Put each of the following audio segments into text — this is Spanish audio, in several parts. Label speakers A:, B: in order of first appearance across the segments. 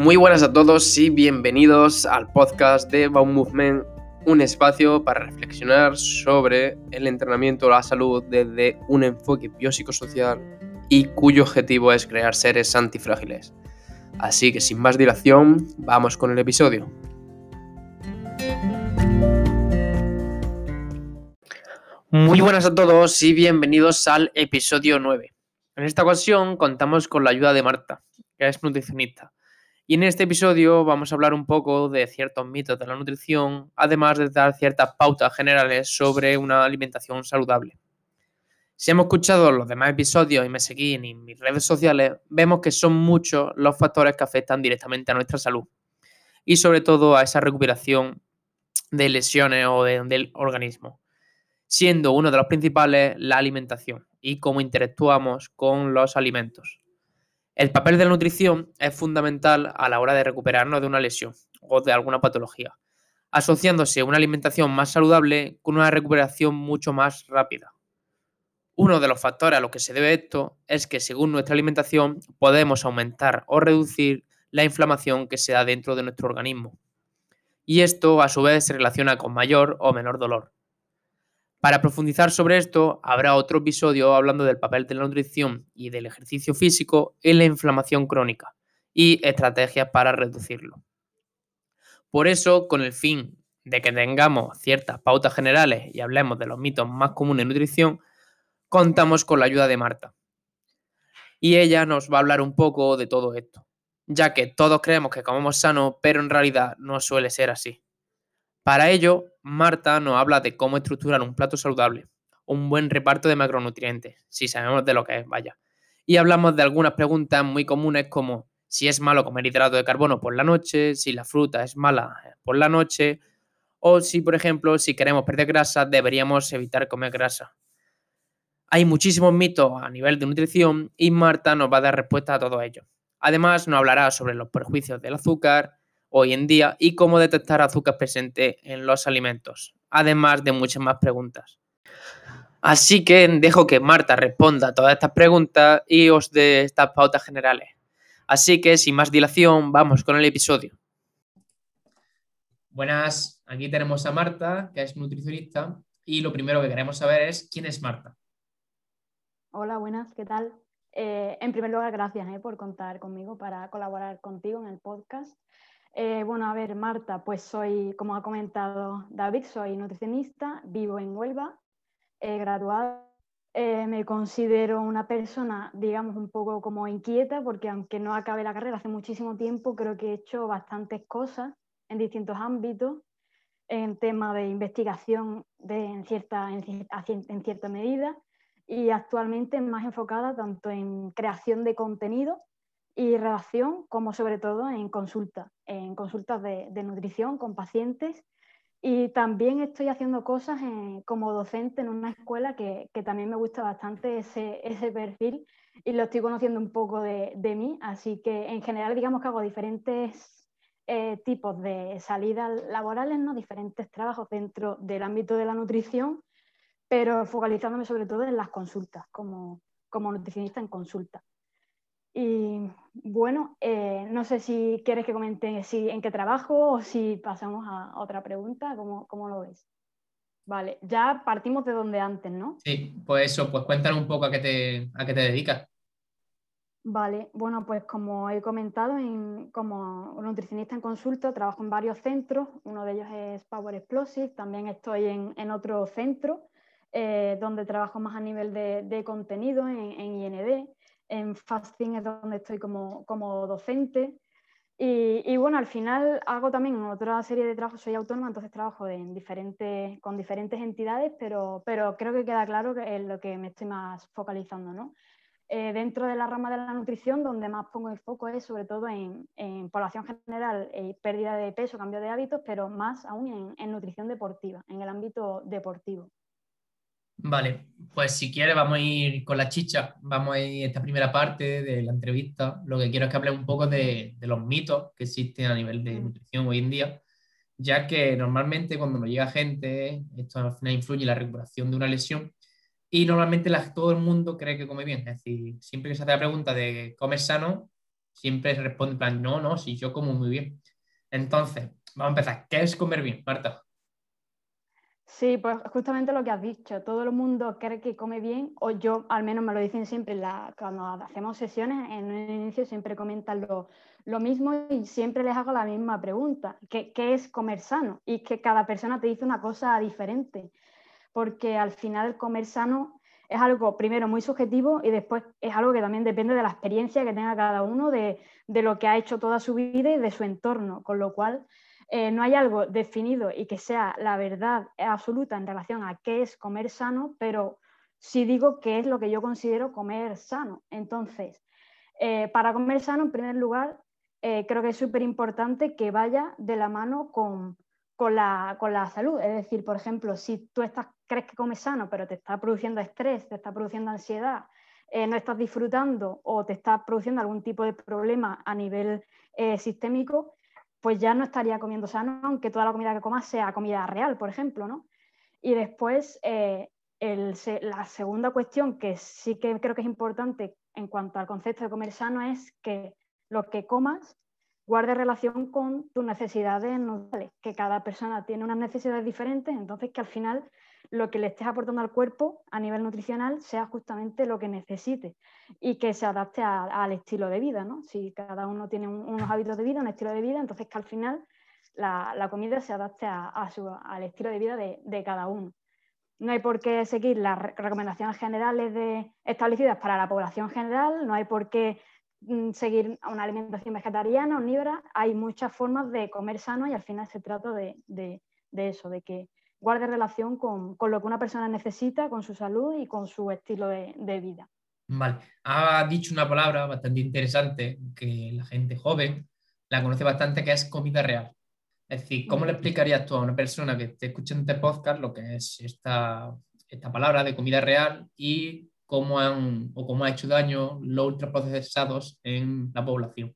A: Muy buenas a todos y bienvenidos al podcast de Baum Movement, un espacio para reflexionar sobre el entrenamiento a la salud desde un enfoque biopsicosocial y cuyo objetivo es crear seres antifrágiles. Así que sin más dilación, vamos con el episodio. Muy buenas a todos y bienvenidos al episodio 9. En esta ocasión contamos con la ayuda de Marta, que es nutricionista y en este episodio vamos a hablar un poco de ciertos mitos de la nutrición, además de dar ciertas pautas generales sobre una alimentación saludable. Si hemos escuchado los demás episodios y me seguís en mis redes sociales, vemos que son muchos los factores que afectan directamente a nuestra salud y sobre todo a esa recuperación de lesiones o del organismo, siendo uno de los principales la alimentación y cómo interactuamos con los alimentos. El papel de la nutrición es fundamental a la hora de recuperarnos de una lesión o de alguna patología, asociándose una alimentación más saludable con una recuperación mucho más rápida. Uno de los factores a los que se debe esto es que según nuestra alimentación podemos aumentar o reducir la inflamación que se da dentro de nuestro organismo. Y esto a su vez se relaciona con mayor o menor dolor. Para profundizar sobre esto, habrá otro episodio hablando del papel de la nutrición y del ejercicio físico en la inflamación crónica y estrategias para reducirlo. Por eso, con el fin de que tengamos ciertas pautas generales y hablemos de los mitos más comunes en nutrición, contamos con la ayuda de Marta. Y ella nos va a hablar un poco de todo esto, ya que todos creemos que comemos sano, pero en realidad no suele ser así. Para ello, Marta nos habla de cómo estructurar un plato saludable, un buen reparto de macronutrientes, si sabemos de lo que es, vaya. Y hablamos de algunas preguntas muy comunes como si es malo comer hidrato de carbono por la noche, si la fruta es mala por la noche, o si, por ejemplo, si queremos perder grasa, deberíamos evitar comer grasa. Hay muchísimos mitos a nivel de nutrición y Marta nos va a dar respuesta a todo ello. Además, nos hablará sobre los perjuicios del azúcar, hoy en día y cómo detectar azúcar presente en los alimentos, además de muchas más preguntas. Así que dejo que Marta responda a todas estas preguntas y os dé estas pautas generales. Así que sin más dilación, vamos con el episodio. Buenas, aquí tenemos a Marta, que es nutricionista, y lo primero que queremos saber es quién es Marta.
B: Hola, buenas, ¿qué tal? Eh, en primer lugar, gracias eh, por contar conmigo para colaborar contigo en el podcast. Eh, bueno, a ver, Marta, pues soy, como ha comentado David, soy nutricionista, vivo en Huelva, he graduado. Eh, me considero una persona, digamos, un poco como inquieta, porque aunque no acabe la carrera hace muchísimo tiempo, creo que he hecho bastantes cosas en distintos ámbitos, en tema de investigación de, en, cierta, en cierta medida, y actualmente más enfocada tanto en creación de contenido y relación, como sobre todo en consultas, en consultas de, nutrición con pacientes. Y también estoy haciendo cosas como docente en una escuela que, también me gusta bastante ese, ese, perfil y lo estoy conociendo un poco de, de mí. Así que en general digamos que hago diferentes eh, tipos de salidas laborales, ¿no? diferentes trabajos dentro del ámbito de la nutrición, pero focalizándome sobre todo en las consultas, como, como nutricionista en consulta. Y bueno, eh, no sé si quieres que comente si, en qué trabajo o si pasamos a, otra pregunta, ¿cómo, ¿cómo, lo ves? Vale, ya partimos de donde antes, ¿no?
A: Sí, pues eso, pues cuéntanos un poco a qué te, a qué te dedicas.
B: Vale, bueno, pues como he comentado, en, como nutricionista en consulta, trabajo en varios centros, uno de ellos es Power Explosive, también estoy en, en otro centro eh, donde trabajo más a nivel de, de contenido, en, en IND, en Fasting es donde estoy como, como docente. Y, bueno, al final hago también otra serie de trabajos, soy autónoma, entonces trabajo en diferentes, con diferentes entidades, pero, pero creo que queda claro que es lo que me estoy más focalizando. ¿no? Eh, dentro de la rama de la nutrición, donde más pongo el foco es sobre todo en, población general, y pérdida de peso, cambio de hábitos, pero más aún en nutrición deportiva, en el ámbito deportivo.
A: Vale, pues si quieres vamos a ir con la chicha, vamos a ir a esta primera parte de la entrevista. Lo que quiero es que hables un poco de, los mitos que existen a nivel de nutrición hoy en día, ya que normalmente cuando nos llega gente, esto al final influye en la recuperación de una lesión y normalmente todo el mundo cree que come bien. Es decir, siempre que se hace la pregunta de comer sano, siempre se responde en plan, no, no, si yo como muy bien. Entonces, vamos a empezar. ¿Qué es comer bien, Marta?
B: Sí, pues justamente lo que has dicho. Todo el mundo cree que come bien, o yo al menos me lo dicen siempre cuando hacemos sesiones, en un inicio siempre comentan lo, lo, mismo y siempre les hago la misma pregunta, ¿qué, ¿qué, es comer sano? Y que cada persona te dice una cosa diferente, porque al final el comer sano es algo primero muy subjetivo y después es algo que también depende de la experiencia que tenga cada uno, de, de lo que ha hecho toda su vida y de su entorno, con lo cual eh, no hay algo definido y que sea la verdad absoluta en relación a qué es comer sano, pero sí digo qué es lo que yo considero comer sano. Entonces, eh, para comer sano, en primer lugar, eh, creo que es súper importante que vaya de la mano con, la, salud. Es decir, por ejemplo, si tú estás, crees que comes sano, pero te está produciendo estrés, te está produciendo ansiedad, no estás disfrutando o te está produciendo algún tipo de problema a nivel sistémico, pues ya no estaría comiendo sano, aunque toda la comida que comas sea comida real, por ejemplo, ¿no? Y después, eh, la segunda cuestión que sí que creo que es importante en cuanto al concepto de comer sano es que lo que comas guarde relación con tus necesidades nutricionales, que cada persona tiene unas necesidades diferentes, entonces que al final lo que le estés aportando al cuerpo a nivel nutricional sea justamente lo que necesite y que se adapte al estilo de vida. ¿no? Si cada uno tiene unos hábitos de vida, un estilo de vida, entonces que al final la, comida se adapte al estilo de vida de, cada uno. No hay por qué seguir las recomendaciones generales de, establecidas para la población general, no hay por qué mm, seguir una alimentación vegetariana, omnívora. Hay muchas formas de comer sano y al final se trata de, de eso, de que guarde relación con, lo que una persona necesita, con su salud y con su estilo de, vida.
A: Vale, ha dicho una palabra bastante interesante que la gente joven la conoce bastante, que es comida real. Es decir, ¿cómo le explicarías tú a una persona que esté escuchando este podcast lo que es esta, esta palabra de comida real y cómo han o cómo ha hecho daño los ultraprocesados en la población?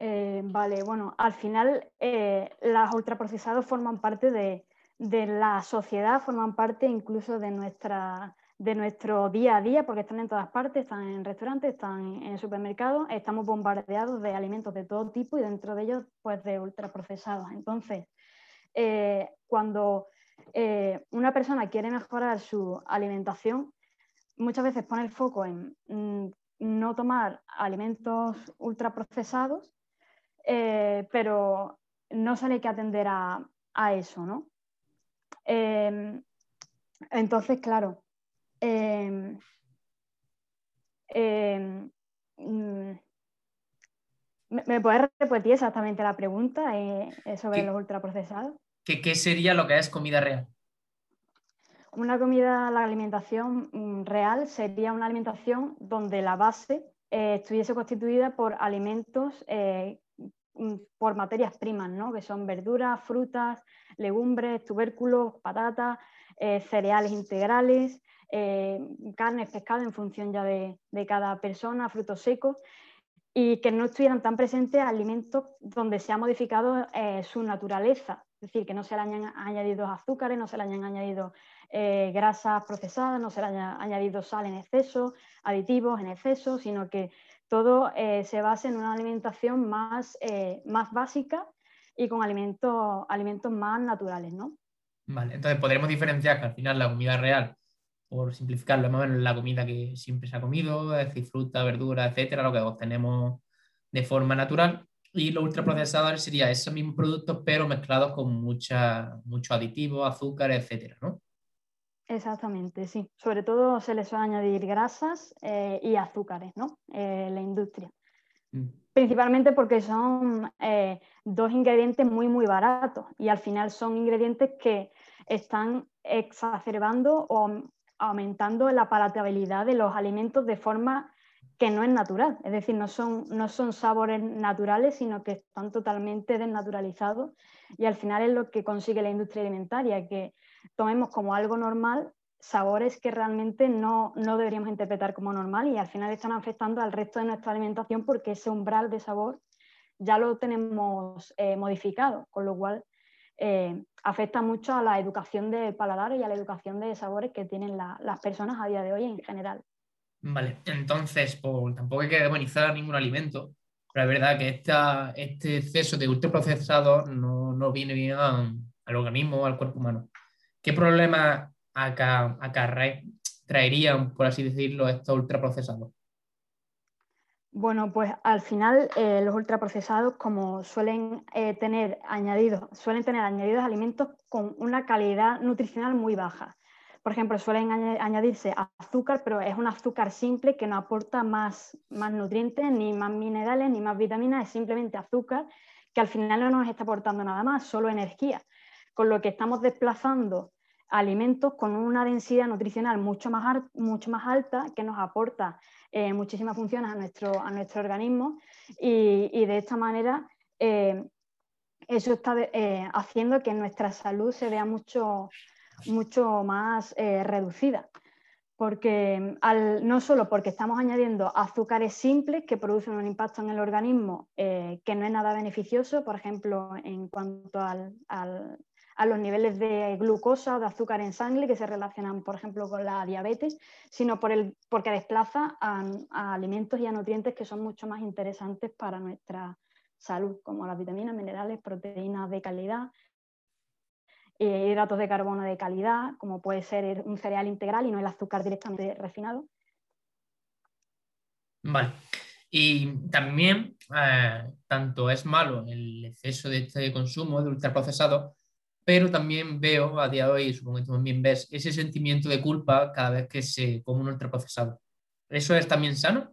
B: Eh, vale, bueno, al final eh, los ultraprocesados forman parte de, la sociedad, forman parte incluso de, nuestra, de nuestro día a día, porque están en todas partes, están en restaurantes, están en supermercados, estamos bombardeados de alimentos de todo tipo y dentro de ellos, pues de ultraprocesados. Entonces, eh, cuando una persona quiere mejorar su alimentación, muchas veces pone el foco en mm, no tomar alimentos ultraprocesados eh, pero no sale hay que atender a, eso, ¿no? Em, entonces, claro, em, em, mm, ¿me puedes repetir exactamente la pregunta eh, eh, sobre los ultraprocesados?
A: ¿Qué, ¿Qué sería lo que es comida real?
B: Una comida, la alimentación mm, real sería una alimentación donde la base estuviese constituida por alimentos por materias primas, ¿no? que son verduras, frutas, legumbres, tubérculos, patatas, eh, cereales integrales, eh, carnes, pescado en función ya de, cada persona, frutos secos, y que no estuvieran tan presentes alimentos donde se ha modificado eh, su naturaleza, es decir, que no se le hayan añadido azúcares, no se le hayan añadido grasas procesadas, no se le haya añadido sal en exceso, aditivos en exceso, sino que todo eh, se basa en una alimentación más, eh, más básica y con alimentos, alimentos más naturales, ¿no?
A: Vale, entonces podremos diferenciar que al final la comida real, por simplificarlo, más o menos la comida que siempre se ha comido, es decir, fruta, verdura, etcétera, lo que obtenemos de forma natural. Y los ultraprocesadores serían esos mismos productos, pero mezclados con mucha, mucho aditivo, azúcar, etcétera, ¿no?
B: Exactamente, sí. Sobre todo se les suele añadir grasas eh, y azúcares, ¿no? Eh, la industria. Mm. Principalmente porque son eh, dos ingredientes muy, muy baratos y al final son ingredientes que están exacerbando o aumentando la palatabilidad de los alimentos de forma que no es natural. Es decir, no son, no son sabores naturales, sino que están totalmente desnaturalizados y al final es lo que consigue la industria alimentaria, que tomemos como algo normal sabores que realmente no, deberíamos interpretar como normal y al final están afectando al resto de nuestra alimentación porque ese umbral de sabor ya lo tenemos eh, modificado, con lo cual eh, afecta mucho a la educación de paladar y a la educación de sabores que tienen las personas a día de hoy en general.
A: Vale, entonces, por, tampoco hay que demonizar ningún alimento, pero es verdad que este exceso de ultraprocesados no, no viene bien al organismo, al cuerpo humano. ¿Qué problemas acá, traerían, por así decirlo, estos ultraprocesados?
B: Bueno, pues al final eh, los ultraprocesados, como suelen eh, tener añadidos, suelen tener añadidos alimentos con una calidad nutricional muy baja. Por ejemplo, suelen añadirse azúcar, pero es un azúcar simple que no aporta más, más nutrientes, ni más minerales, ni más vitaminas, es simplemente azúcar que al final no nos está aportando nada más, solo energía. Con lo que estamos desplazando alimentos con una densidad nutricional mucho más, mucho más alta que nos aporta eh, muchísimas funciones a nuestro, a nuestro organismo y, de esta manera eh, eso está eh, haciendo que nuestra salud se vea mucho, mucho más reducida. Porque no solo porque estamos añadiendo azúcares simples que producen un impacto en el organismo que no es nada beneficioso, por ejemplo, en cuanto al, a los niveles de glucosa o de azúcar en sangre que se relacionan, por ejemplo, con la diabetes, sino por el, porque desplaza a, alimentos y a nutrientes que son mucho más interesantes para nuestra salud, como las vitaminas, minerales, proteínas de calidad, eh, hidratos de carbono de calidad, como puede ser un cereal integral y no el azúcar directamente refinado.
A: Vale. Y también, eh, tanto es malo el exceso de este consumo de ultraprocesados, pero también veo a día de hoy, supongo que tú también ves, ese sentimiento de culpa cada vez que se come un ultraprocesado. ¿Eso es también sano?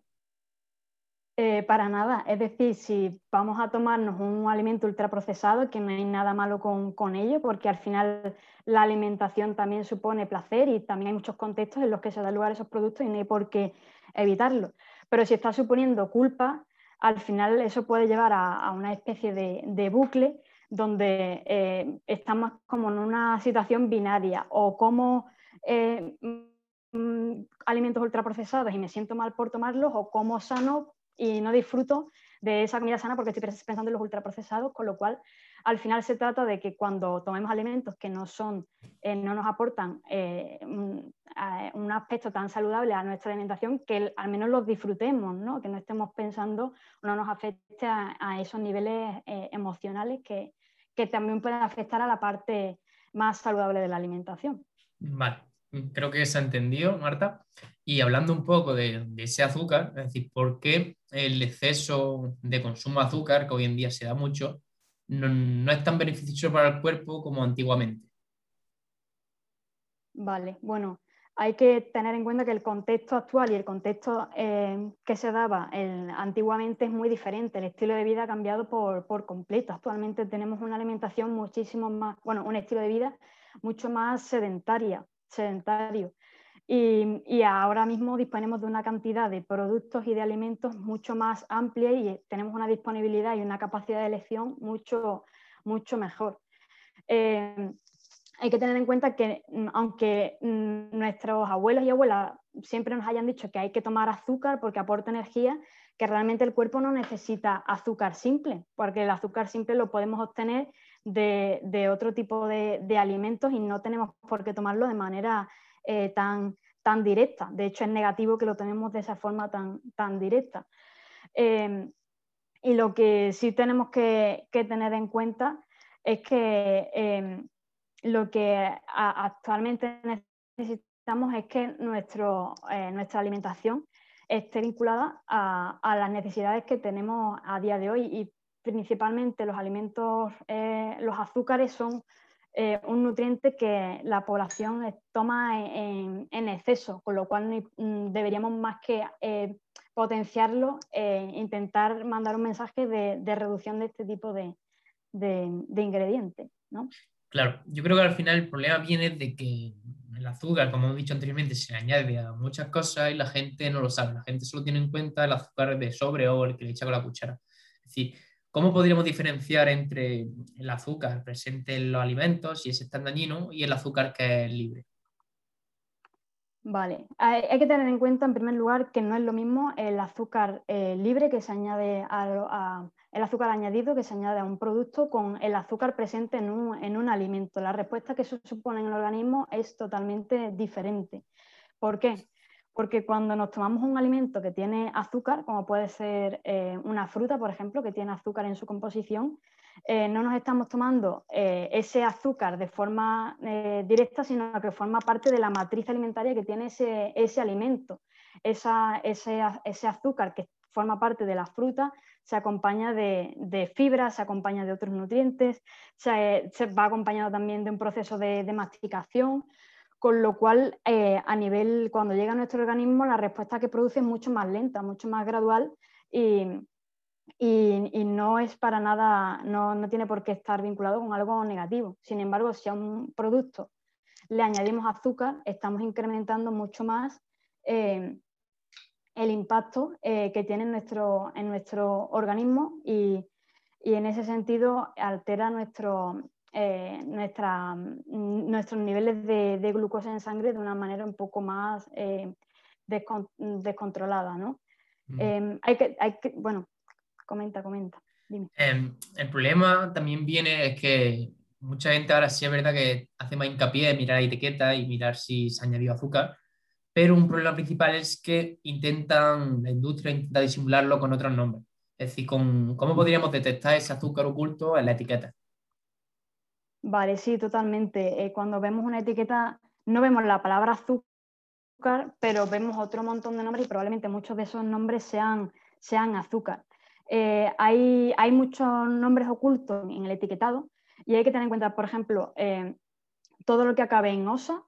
B: Eh, para nada, es decir, si vamos a tomarnos un alimento ultraprocesado, que no hay nada malo con, con, ello, porque al final la alimentación también supone placer y también hay muchos contextos en los que se da lugar a esos productos y no hay por qué evitarlo. Pero si está suponiendo culpa, al final eso puede llevar a, una especie de, de bucle donde eh, estamos como en una situación binaria o como eh, mm, alimentos ultraprocesados y me siento mal por tomarlos o como sano y no disfruto de esa comida sana porque estoy pensando en los ultraprocesados, con lo cual al final se trata de que cuando tomemos alimentos que no son, eh, no nos aportan un, aspecto tan saludable a nuestra alimentación, que al menos los disfrutemos, ¿no? que no estemos pensando, no nos afecte a esos niveles emocionales que, que también pueden afectar a la parte más saludable de la alimentación.
A: Vale, creo que se ha entendido, Marta. Y hablando un poco de, ese azúcar, es decir, ¿por qué el exceso de consumo de azúcar, que hoy en día se da mucho, no es tan beneficioso para el cuerpo como antiguamente?
B: Vale, bueno, hay que tener en cuenta que el contexto actual y el contexto eh, que se daba antiguamente es muy diferente. El estilo de vida ha cambiado por, completo. Actualmente tenemos una alimentación muchísimo más, bueno, un estilo de vida mucho más sedentaria, sedentario. Y, ahora mismo disponemos de una cantidad de productos y de alimentos mucho más amplia y tenemos una disponibilidad y una capacidad de elección mucho, mucho mejor. Eh, hay que tener en cuenta que mm, aunque mm, nuestros abuelos y abuelas siempre nos hayan dicho que hay que tomar azúcar porque aporta energía, que realmente el cuerpo no necesita azúcar simple, porque el azúcar simple lo podemos obtener de, otro tipo de, alimentos y no tenemos por qué tomarlo de manera eh, tan, tan directa. De hecho, es negativo que lo tenemos de esa forma tan, tan directa. Em, y lo que sí tenemos que, que tener en cuenta es que em, lo que actualmente necesitamos es que nuestro, eh, nuestra alimentación esté vinculada a, las necesidades que tenemos a día de hoy y principalmente los alimentos, eh, los azúcares son eh, un nutriente que la población toma en, exceso, con lo cual mm, deberíamos más que potenciarlo, intentar mandar un mensaje de, reducción de este tipo de, de ingredientes. ¿no?
A: Claro, yo creo que al final el problema viene de que el azúcar, como hemos dicho anteriormente, se añade a muchas cosas y la gente no lo sabe. La gente solo tiene en cuenta el azúcar de sobre o el que le echa con la cuchara. Es decir, ¿cómo podríamos diferenciar entre el azúcar presente en los alimentos y ese tan dañino y el azúcar que es libre?
B: Vale, hay, que tener en cuenta en primer lugar que no es lo mismo el azúcar eh, libre que se añade a, el azúcar añadido que se añade a un producto con el azúcar presente en un, alimento. La respuesta que eso supone en el organismo es totalmente diferente. ¿Por qué? Porque cuando nos tomamos un alimento que tiene azúcar, como puede ser eh, una fruta, por ejemplo, que tiene azúcar en su composición, eh, no nos estamos tomando eh, ese azúcar de forma directa, sino que forma parte de la matriz alimentaria que tiene ese, ese alimento. ese, ese, azúcar que forma parte de la fruta se acompaña de, de fibras, se acompaña de otros nutrientes, se, va acompañado también de un proceso de masticación, con lo cual eh, a nivel, cuando llega a nuestro organismo, la respuesta que produce es mucho más lenta, mucho más gradual y, no es para nada, no, tiene por qué estar vinculado con algo negativo. Sin embargo, si a un producto le añadimos azúcar, estamos incrementando mucho más eh, el impacto eh, que tiene en nuestro, en nuestro organismo y, en ese sentido altera nuestro, eh, nuestra, mm, nuestros niveles de, glucosa en sangre de una manera un poco más eh, descontrolada. ¿no? Em, hay, que, hay que, bueno, comenta, comenta.
A: Em, el problema también viene es que mucha gente ahora sí es verdad que hace más hincapié en mirar la etiqueta y mirar si se ha añadido azúcar, pero un problema principal es que intentan, la industria intenta disimularlo con otros nombres. Es decir, con, ¿cómo podríamos detectar ese azúcar oculto en la etiqueta?
B: Vale, sí, totalmente. Eh, cuando vemos una etiqueta, no vemos la palabra azúcar, pero vemos otro montón de nombres y probablemente muchos de esos nombres sean, sean azúcar. Eh, hay, hay, muchos nombres ocultos en el etiquetado y hay que tener en cuenta, por ejemplo, eh, todo lo que acabe en osa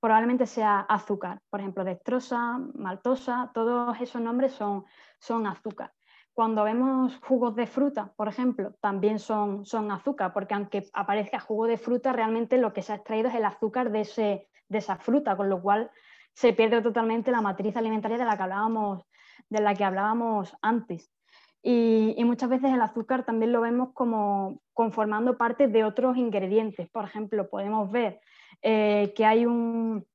B: probablemente sea azúcar. Por ejemplo, dextrosa, maltosa, todos esos nombres son, son azúcar. Cuando vemos jugos de fruta, por ejemplo, también son, azúcar, porque aunque aparezca jugo de fruta, realmente lo que se ha extraído es el azúcar de, esa fruta, con lo cual se pierde totalmente la matriz alimentaria de la que hablábamos, de la que hablábamos antes. Y, muchas veces el azúcar también lo vemos como conformando parte de otros ingredientes. Por ejemplo, podemos ver eh, que hay un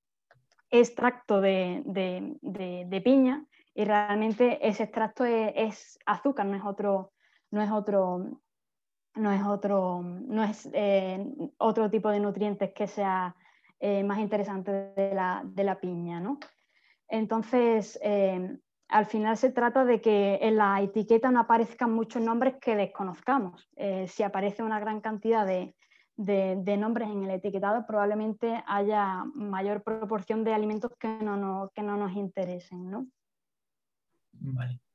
B: extracto de piña y realmente ese extracto es, azúcar, no es otro, no es otro, no es otro, no es eh, otro tipo de nutrientes que sea eh, más interesante de la, piña. ¿no? Entonces, eh, al final se trata de que en la etiqueta no aparezcan muchos nombres que desconozcamos. si aparece una gran cantidad de, de, nombres en el etiquetado, probablemente haya mayor proporción de alimentos que no, que no nos interesen. ¿no?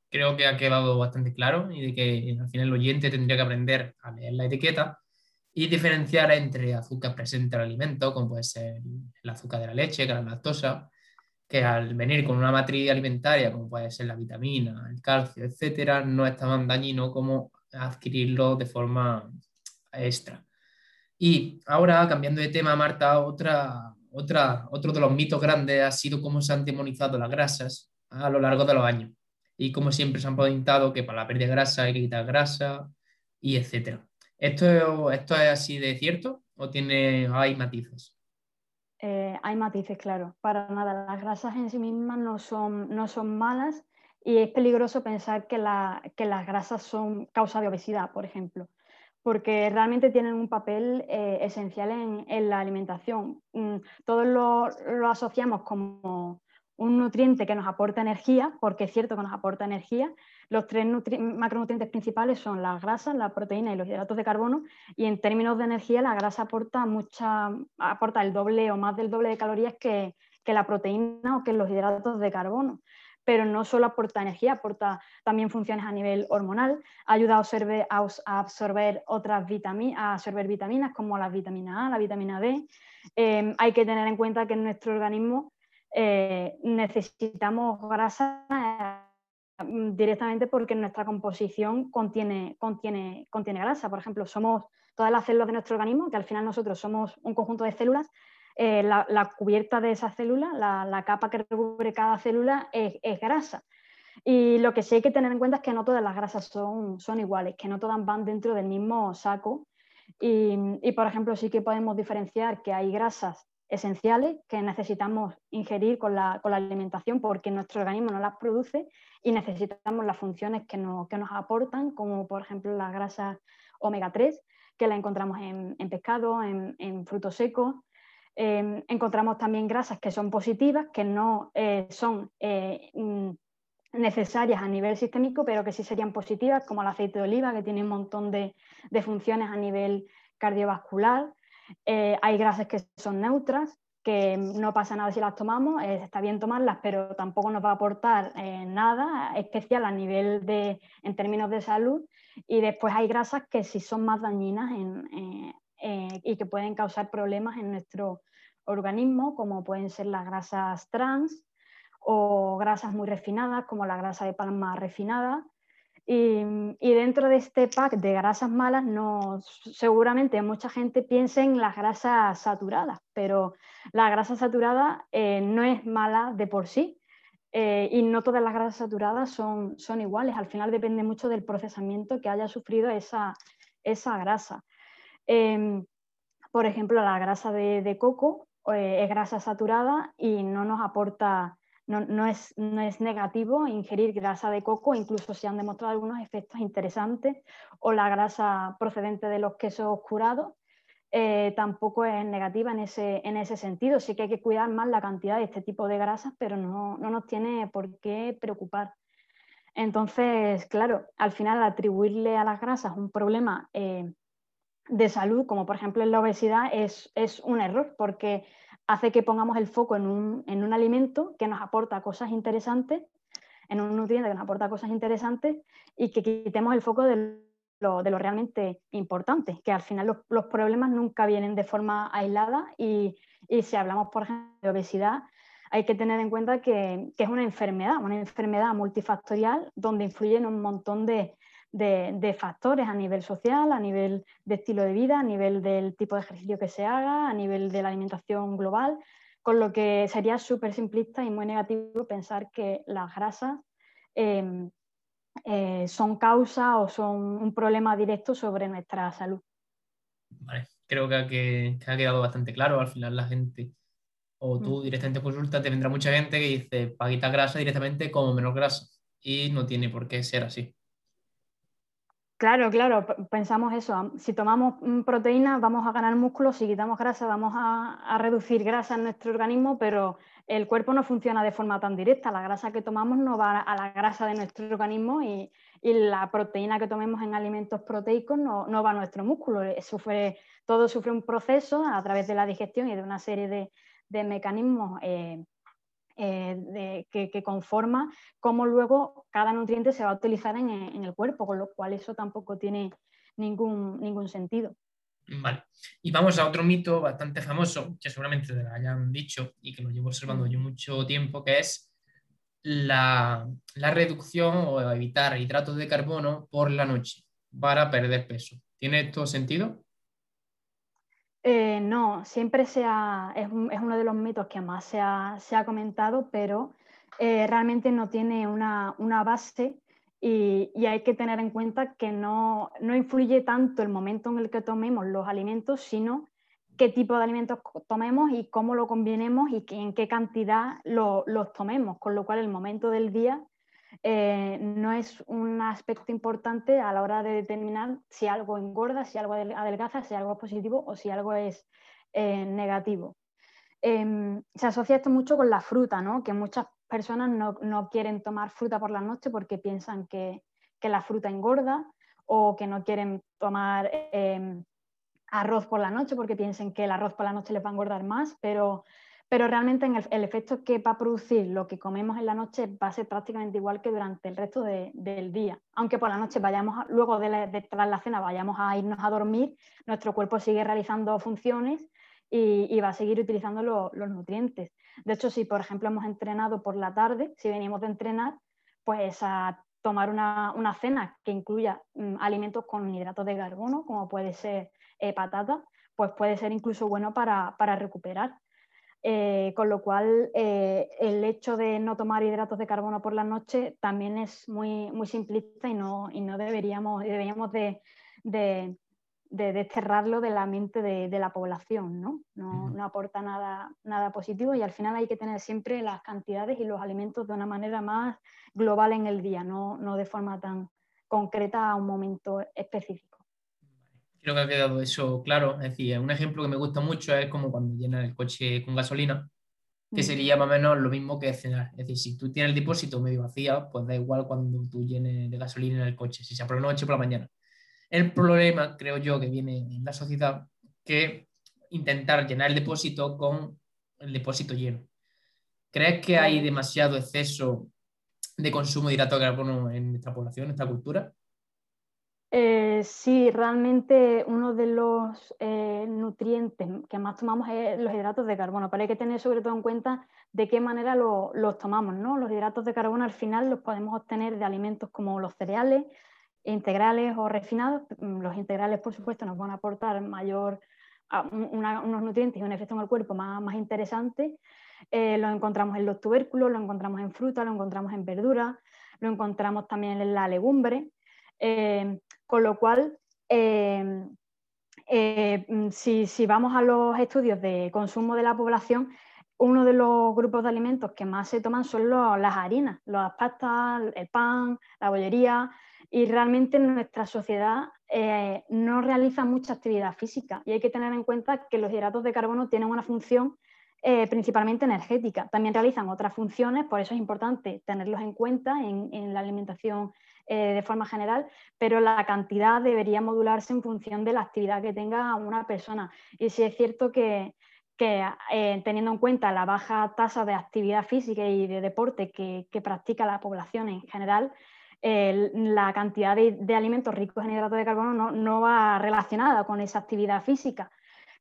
A: Creo que ha quedado bastante claro y de que al final el oyente tendría que aprender a leer la etiqueta y diferenciar entre azúcar presente en el alimento, como puede ser el azúcar de la leche, que la lactosa, que al venir con una matriz alimentaria, como puede ser la vitamina, el calcio, etcétera, no es tan dañino como adquirirlo de forma extra. Y ahora, cambiando de tema, Marta, otra, otra, otro de los mitos grandes ha sido cómo se han demonizado las grasas a lo largo de los años y como siempre se han pintado que para la pérdida de grasa hay que quitar grasa y etcétera. ¿Esto, ¿Esto es así de cierto o tiene, hay matices?
B: Eh, hay matices, claro. Para nada, las grasas en sí mismas no son, no son malas y es peligroso pensar que, que las grasas son causa de obesidad, por ejemplo, porque realmente tienen un papel eh, esencial en, en, la alimentación. Mm, todos lo, lo asociamos como un nutriente que nos aporta energía, porque es cierto que nos aporta energía. Los tres macronutrientes principales son las grasas, la proteína y los hidratos de carbono. Y en términos de energía, la grasa aporta, mucha, aporta el doble o más del doble de calorías que, la proteína o que los hidratos de carbono. Pero no solo aporta energía, aporta también funciones a nivel hormonal, ayuda a absorber, a absorber otras vitaminas, a absorber vitaminas como la vitamina A, la vitamina D. Eh, hay que tener en cuenta que en nuestro organismo eh, necesitamos grasa mm, directamente porque nuestra composición contiene, contiene, contiene grasa. Por ejemplo, somos todas las células de nuestro organismo, que al final nosotros somos un conjunto de células, eh, la, cubierta de esa célula, la, capa que recubre cada célula es, grasa. Y lo que sí hay que tener en cuenta es que no todas las grasas son, son iguales, que no todas van dentro del mismo saco. Y, y, por ejemplo, sí que podemos diferenciar que hay grasas esenciales que necesitamos ingerir con la, alimentación porque nuestro organismo no las produce y necesitamos las funciones que, nos aportan, como por ejemplo las grasas omega 3, que la encontramos en, pescado, en, frutos secos. Em, encontramos también grasas que son positivas, que no eh, son eh, mm, necesarias a nivel sistémico, pero que sí serían positivas, como el aceite de oliva, que tiene un montón de, funciones a nivel cardiovascular. Eh, hay grasas que son neutras, que no pasa nada si las tomamos, está bien tomarlas, pero tampoco nos va a aportar nada especial a nivel de, en términos de salud. Y después hay grasas que sí son más dañinas y que pueden causar problemas en nuestro organismo, como pueden ser las grasas trans o grasas muy refinadas, como la grasa de palma refinada. Y, dentro de este pack de grasas malas, seguramente mucha gente piensa en las grasas saturadas, pero la grasa saturada eh, no es mala de por sí. Eh, y no todas las grasas saturadas son, iguales. Al final depende mucho del procesamiento que haya sufrido esa, esa grasa. Em, por ejemplo, la grasa de, coco eh, es grasa saturada y no nos aporta, no, es, no, es, negativo ingerir grasa de coco, incluso se han demostrado algunos efectos interesantes, o la grasa procedente de los quesos curados. Eh, tampoco es negativa en ese, en ese sentido. Sí que hay que cuidar más la cantidad de este tipo de grasas, pero no, nos tiene por qué preocupar. Entonces, claro, al final atribuirle a las grasas un problema eh, de salud, como por ejemplo en la obesidad, es, un error porque hace que pongamos el foco en un, alimento que nos aporta cosas interesantes, en un nutriente que nos aporta cosas interesantes y que quitemos el foco de lo, de lo realmente importante, que al final los, problemas nunca vienen de forma aislada y, si hablamos, por ejemplo, de obesidad, hay que tener en cuenta que, es una enfermedad, una enfermedad multifactorial donde influyen un montón de, de, factores a nivel social, a nivel de estilo de vida, a nivel del tipo de ejercicio que se haga, a nivel de la alimentación global, con lo que sería súper simplista y muy negativo pensar que las grasas em, eh, son causa o son un problema directo sobre nuestra salud.
A: Vale, creo que, ha quedado bastante claro. Al final la gente o tú mm. directamente consulta, te vendrá mucha gente que dice, paguita grasa directamente como menos grasa. Y no tiene por qué ser así.
B: Claro, claro, pensamos eso. Si tomamos mm, proteínas vamos a ganar músculo, si quitamos grasa vamos a, reducir grasa en nuestro organismo, pero el cuerpo no funciona de forma tan directa. La grasa que tomamos no va a la grasa de nuestro organismo y, la proteína que tomemos en alimentos proteicos no, va a nuestro músculo. Eh, todo sufre un proceso a través de la digestión y de una serie de, mecanismos. Eh, eh, que, conforma cómo luego cada nutriente se va a utilizar en, el cuerpo, con lo cual eso tampoco tiene ningún, ningún sentido.
A: Vale. Y vamos a otro mito bastante famoso, que seguramente te lo hayan dicho y que lo llevo observando yo mucho tiempo, que es la, la reducción o evitar hidratos de carbono por la noche para perder peso. ¿Tiene esto sentido?
B: Eh, no, siempre se es, uno de los mitos que más se ha, comentado, pero eh, realmente no tiene una, base y, hay que tener en cuenta que no, influye tanto el momento en el que tomemos los alimentos, sino qué tipo de alimentos tomemos y cómo lo combinemos y en qué cantidad los tomemos, con lo cual el momento del día eh, no es un aspecto importante a la hora de determinar si algo engorda, si algo adelgaza, si algo es positivo o si algo es eh, negativo. Em, se asocia esto mucho con la fruta, ¿no? que muchas personas no, quieren tomar fruta por la noche porque piensan que, la fruta engorda o que no quieren tomar em, arroz por la noche porque piensan que el arroz por la noche les va a engordar más, pero pero realmente el, efecto que va a producir lo que comemos en la noche va a ser prácticamente igual que durante el resto del día. Aunque por la noche vayamos, luego de, tras la cena vayamos a irnos a dormir, nuestro cuerpo sigue realizando funciones y, va a seguir utilizando los nutrientes. De hecho, si por ejemplo hemos entrenado por la tarde, si venimos de entrenar, pues a tomar una, cena que incluya mm, alimentos con hidratos de carbono, como puede ser eh, patata, pues puede ser incluso bueno para recuperar. Eh, con lo cual eh, el hecho de no tomar hidratos de carbono por la noche también es muy, muy simplista y no, y no deberíamos, deberíamos de, desterrarlo de la mente de, la población, ¿no? No, aporta nada, nada positivo y al final hay que tener siempre las cantidades y los alimentos de una manera más global en el día, no, no de forma tan concreta a un momento específico
A: creo que ha quedado eso claro. Es decir, un ejemplo que me gusta mucho es como cuando llenas el coche con gasolina, que sería más o menos lo mismo que cenar. Es decir, si tú tienes el depósito medio vacío, pues da igual cuando tú llenes de gasolina en el coche, si sea por la noche o por la mañana. El problema, creo yo, que viene en la sociedad, que intentar llenar el depósito con el depósito lleno. ¿Crees que hay demasiado exceso de consumo de hidrato de carbono en nuestra población, en nuestra cultura?
B: Eh, sí, realmente uno de los eh, nutrientes que más tomamos es los hidratos de carbono, pero hay que tener sobre todo en cuenta de qué manera los tomamos. ¿no? Los hidratos de carbono al final los podemos obtener de alimentos como los cereales, integrales o refinados. Mm, los integrales, por supuesto, nos van a aportar mayor, unos nutrientes y un efecto en el cuerpo más, más interesante. Eh, lo encontramos en los tubérculos, lo encontramos en fruta, lo encontramos en verdura, lo encontramos también en la legumbre. Eh, con lo cual, eh, eh, mm, si, vamos a los estudios de consumo de la población, uno de los grupos de alimentos que más se toman son las harinas, las pastas, el pan, la bollería, y realmente nuestra sociedad no realiza mucha actividad física y hay que tener en cuenta que los hidratos de carbono tienen una función principalmente energética. También realizan otras funciones, por eso es importante tenerlos en cuenta en, en la alimentación eh, de forma general, pero la cantidad debería modularse en función de la actividad que tenga una persona. Y si es cierto que, eh, teniendo en cuenta la baja tasa de actividad física y de deporte que, practica la población en general, la cantidad de, alimentos ricos en hidratos de carbono no, va relacionada con esa actividad física,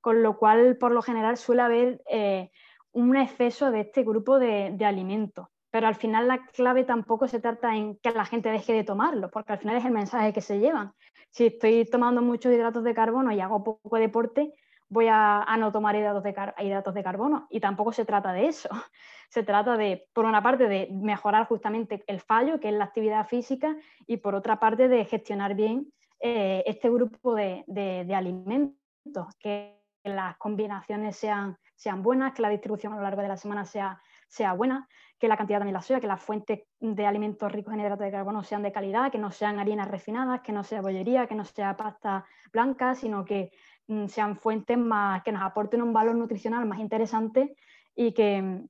B: con lo cual por lo general suele haber eh, un exceso de este grupo de alimentos pero al final la clave tampoco se trata en que la gente deje de tomarlo, porque al final es el mensaje que se llevan. Si estoy tomando muchos hidratos de carbono y hago poco deporte, voy a, no tomar hidratos de, hidratos de carbono. Y tampoco se trata de eso. Se trata de, por una parte, de mejorar justamente el fallo, que es la actividad física, y por otra parte, de gestionar bien eh, este grupo de, alimentos, que las combinaciones sean, sean buenas, que la distribución a lo largo de la semana sea, sea buena que la cantidad también la sea, que las fuentes de alimentos ricos en hidratos de carbono sean de calidad, que no sean harinas refinadas, que no sea bollería, que no sea pasta blanca, sino que mm, sean fuentes que nos aporten un valor nutricional más interesante y que,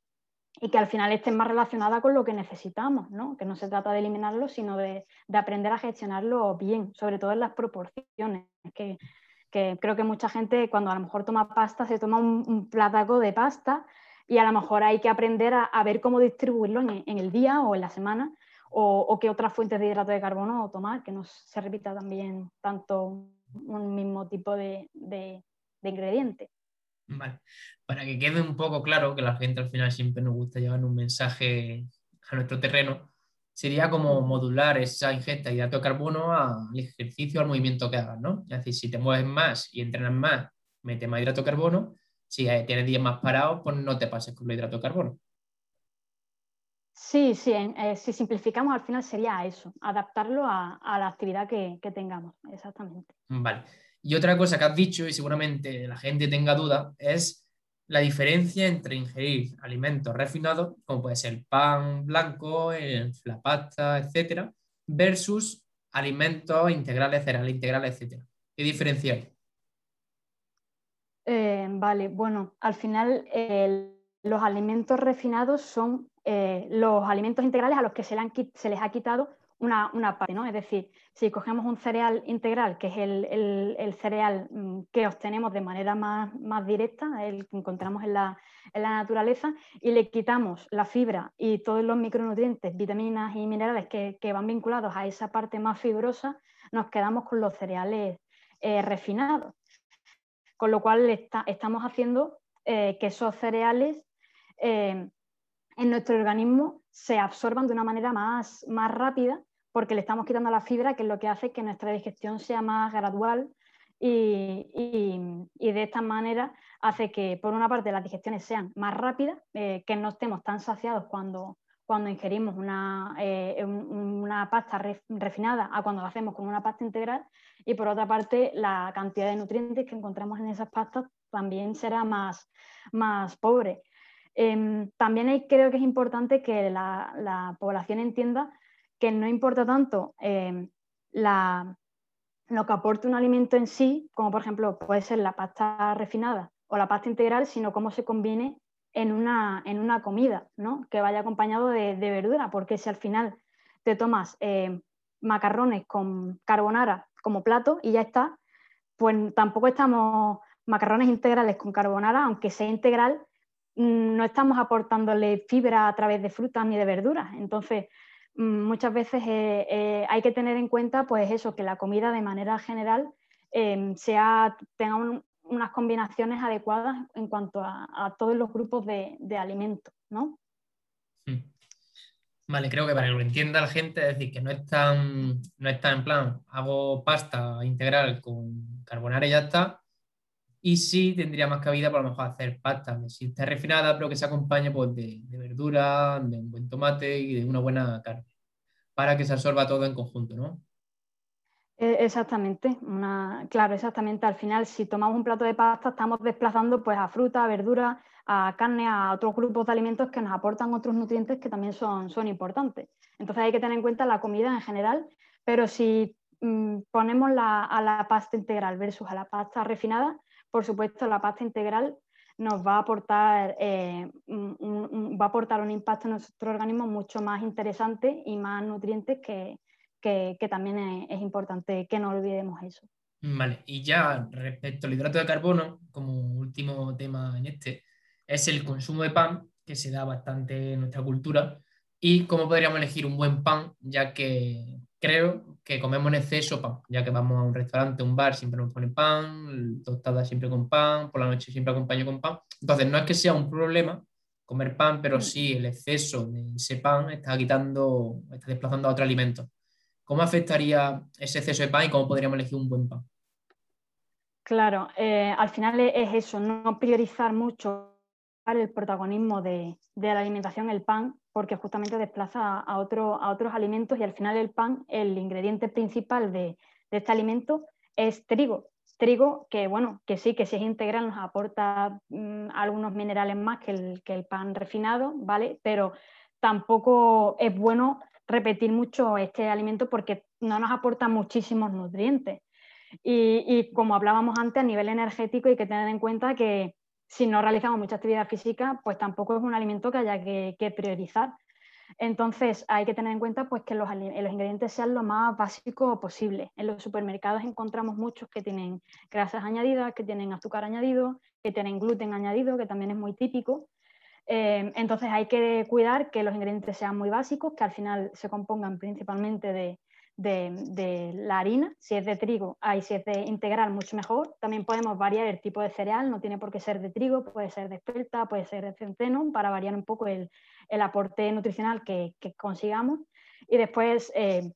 B: y que al final estén más relacionadas con lo que necesitamos, ¿no? que no se trata de eliminarlo, sino de, aprender a gestionarlo bien, sobre todo en las proporciones, que, creo que mucha gente cuando a lo mejor toma pasta se toma un, un de pasta y a lo mejor hay que aprender a, ver cómo distribuirlo en, el día o en la semana o, qué otras fuentes de hidrato de carbono tomar, que no se repita también tanto un mismo tipo de, de, ingrediente.
A: Vale. Para que quede un poco claro, que la gente al final siempre nos gusta llevar un mensaje a nuestro terreno, sería como modular esa ingesta de hidrato de carbono al ejercicio, al movimiento que hagas, ¿no? Es decir, si te mueves más y entrenas más, mete más hidrato de carbono, si tienes días más parados, pues no te pases con el hidrato de carbono.
B: Sí, sí, eh, si simplificamos al final sería eso, adaptarlo a, la actividad que, tengamos, exactamente.
A: Vale. Y otra cosa que has dicho, y seguramente la gente tenga duda, es la diferencia entre ingerir alimentos refinados, como puede ser el pan blanco, la pasta, etcétera, versus alimentos integrales, cereales integrales, etcétera. ¿Qué diferencia hay?
B: Eh, vale, bueno, al final los alimentos refinados son eh, los alimentos integrales a los que se, les ha quitado una, parte, ¿no? Es decir, si cogemos un cereal integral, que es el, cereal mm, que obtenemos de manera más, directa, el que encontramos en la, naturaleza, y le quitamos la fibra y todos los micronutrientes, vitaminas y minerales que, van vinculados a esa parte más fibrosa, nos quedamos con los cereales eh, refinados con lo cual estamos haciendo eh, que esos cereales eh, en nuestro organismo se absorban de una manera más, más rápida porque le estamos quitando la fibra, que es lo que hace que nuestra digestión sea más gradual y, de esta manera hace que, por una parte, las digestiones sean más rápidas, eh, que no estemos tan saciados cuando, cuando ingerimos una, eh, una pasta refinada a cuando lo hacemos con una pasta integral y por otra parte la cantidad de nutrientes que encontramos en esas pastas también será más, más pobre. Em, también creo que es importante que la, población entienda que no importa tanto em, la, lo que aporta un alimento en sí, como por ejemplo puede ser la pasta refinada o la pasta integral, sino cómo se combine en una, en una comida, ¿no? que vaya acompañado de, verdura, porque si al final te tomas eh, macarrones con carbonara como plato y ya está, pues tampoco estamos macarrones integrales con carbonara, aunque sea integral, mm, no estamos aportándole fibra a través de frutas ni de verduras. Entonces, mm, muchas veces eh, eh, hay que tener en cuenta, pues eso, que la comida de manera general sea, tenga un, unas combinaciones adecuadas en cuanto a, todos los grupos de, alimentos, ¿no?
A: Hmm. Vale, creo que para que lo entienda la gente, es decir, que no es tan, no en plan, hago pasta integral con carbonara y ya está, y sí tendría más cabida para lo mejor hacer pasta, si está refinada, pero que se acompañe pues, de, de verdura, de un buen tomate y de una buena carne, para que se absorba todo en conjunto, ¿no?
B: Eh, exactamente, claro, exactamente. Al final, si tomamos un plato de pasta, estamos desplazando pues, a fruta, a verdura, a carne, a otros grupos de alimentos que nos aportan otros nutrientes que también son, son importantes. Entonces hay que tener en cuenta la comida en general, pero si mm, ponemos a la pasta integral versus a la pasta refinada, por supuesto la pasta integral nos va a aportar, eh, va a aportar un impacto en nuestro organismo mucho más interesante y más nutrientes que, que, también es, importante que no olvidemos eso.
A: Vale, y ya respecto al hidrato de carbono, como último tema en este, es el consumo de pan, que se da bastante en nuestra cultura, y cómo podríamos elegir un buen pan, ya que creo que comemos en exceso pan, ya que vamos a un restaurante, un bar, siempre nos ponen pan, tostada siempre con pan, por la noche siempre acompaño con pan. Entonces, no es que sea un problema comer pan, pero mm. sí el exceso de ese pan está quitando, está desplazando a otro alimento. ¿Cómo afectaría ese exceso de pan y cómo podríamos elegir un buen pan?
B: Claro, eh, al final es eso, no priorizar mucho el protagonismo de, la alimentación, el pan, porque justamente desplaza a, otro, a otros alimentos y al final el pan, el ingrediente principal de, este alimento es trigo. Trigo que, bueno, que sí, que si es integral nos aporta mm, algunos minerales más que el pan refinado, ¿vale? Pero tampoco es bueno repetir mucho este alimento porque no nos aporta muchísimos nutrientes. Y, como hablábamos antes, a nivel energético hay que tener en cuenta que si no realizamos mucha actividad física, pues tampoco es un alimento que haya que, priorizar. Entonces hay que tener en cuenta pues, que los, los, ingredientes sean lo más básico posible. En los supermercados encontramos muchos que tienen grasas añadidas, que tienen azúcar añadido, que tienen gluten añadido, que también es muy típico. Eh, entonces hay que cuidar que los ingredientes sean muy básicos, que al final se compongan principalmente de, la harina, si es de trigo, y si es de integral, mucho mejor. También podemos variar el tipo de cereal, no tiene por qué ser de trigo, puede ser de espelta, puede ser de centeno, para variar un poco el, aporte nutricional que, consigamos. Y después eh,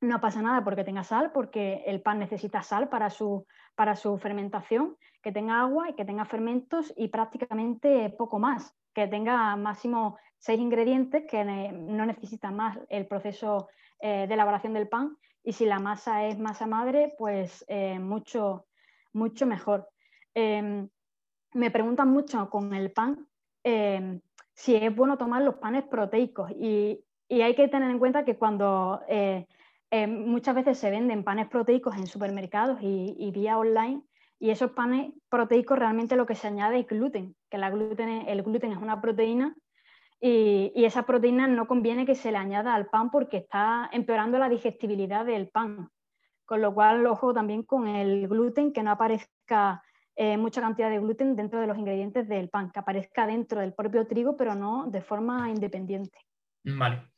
B: no pasa nada porque tenga sal, porque el pan necesita sal para su, para su fermentación, que tenga agua y que tenga fermentos y prácticamente poco más que tenga máximo seis ingredientes que no necesitan más el proceso eh, de elaboración del pan y si la masa es masa madre, pues eh, mucho, mucho mejor. Em, me preguntan mucho con el pan em, si es bueno tomar los panes proteicos y, hay que tener en cuenta que cuando eh, muchas veces se venden panes proteicos en supermercados y vía online, y esos panes proteicos realmente lo que se añade es gluten, que el gluten es una proteína y, esa proteína no conviene que se le añada al pan porque está empeorando la digestibilidad del pan. Con lo cual, ojo también con el gluten, que no aparezca eh, mucha cantidad de gluten dentro de los ingredientes del pan, que aparezca dentro del propio trigo, pero no de forma independiente.
A: Vale.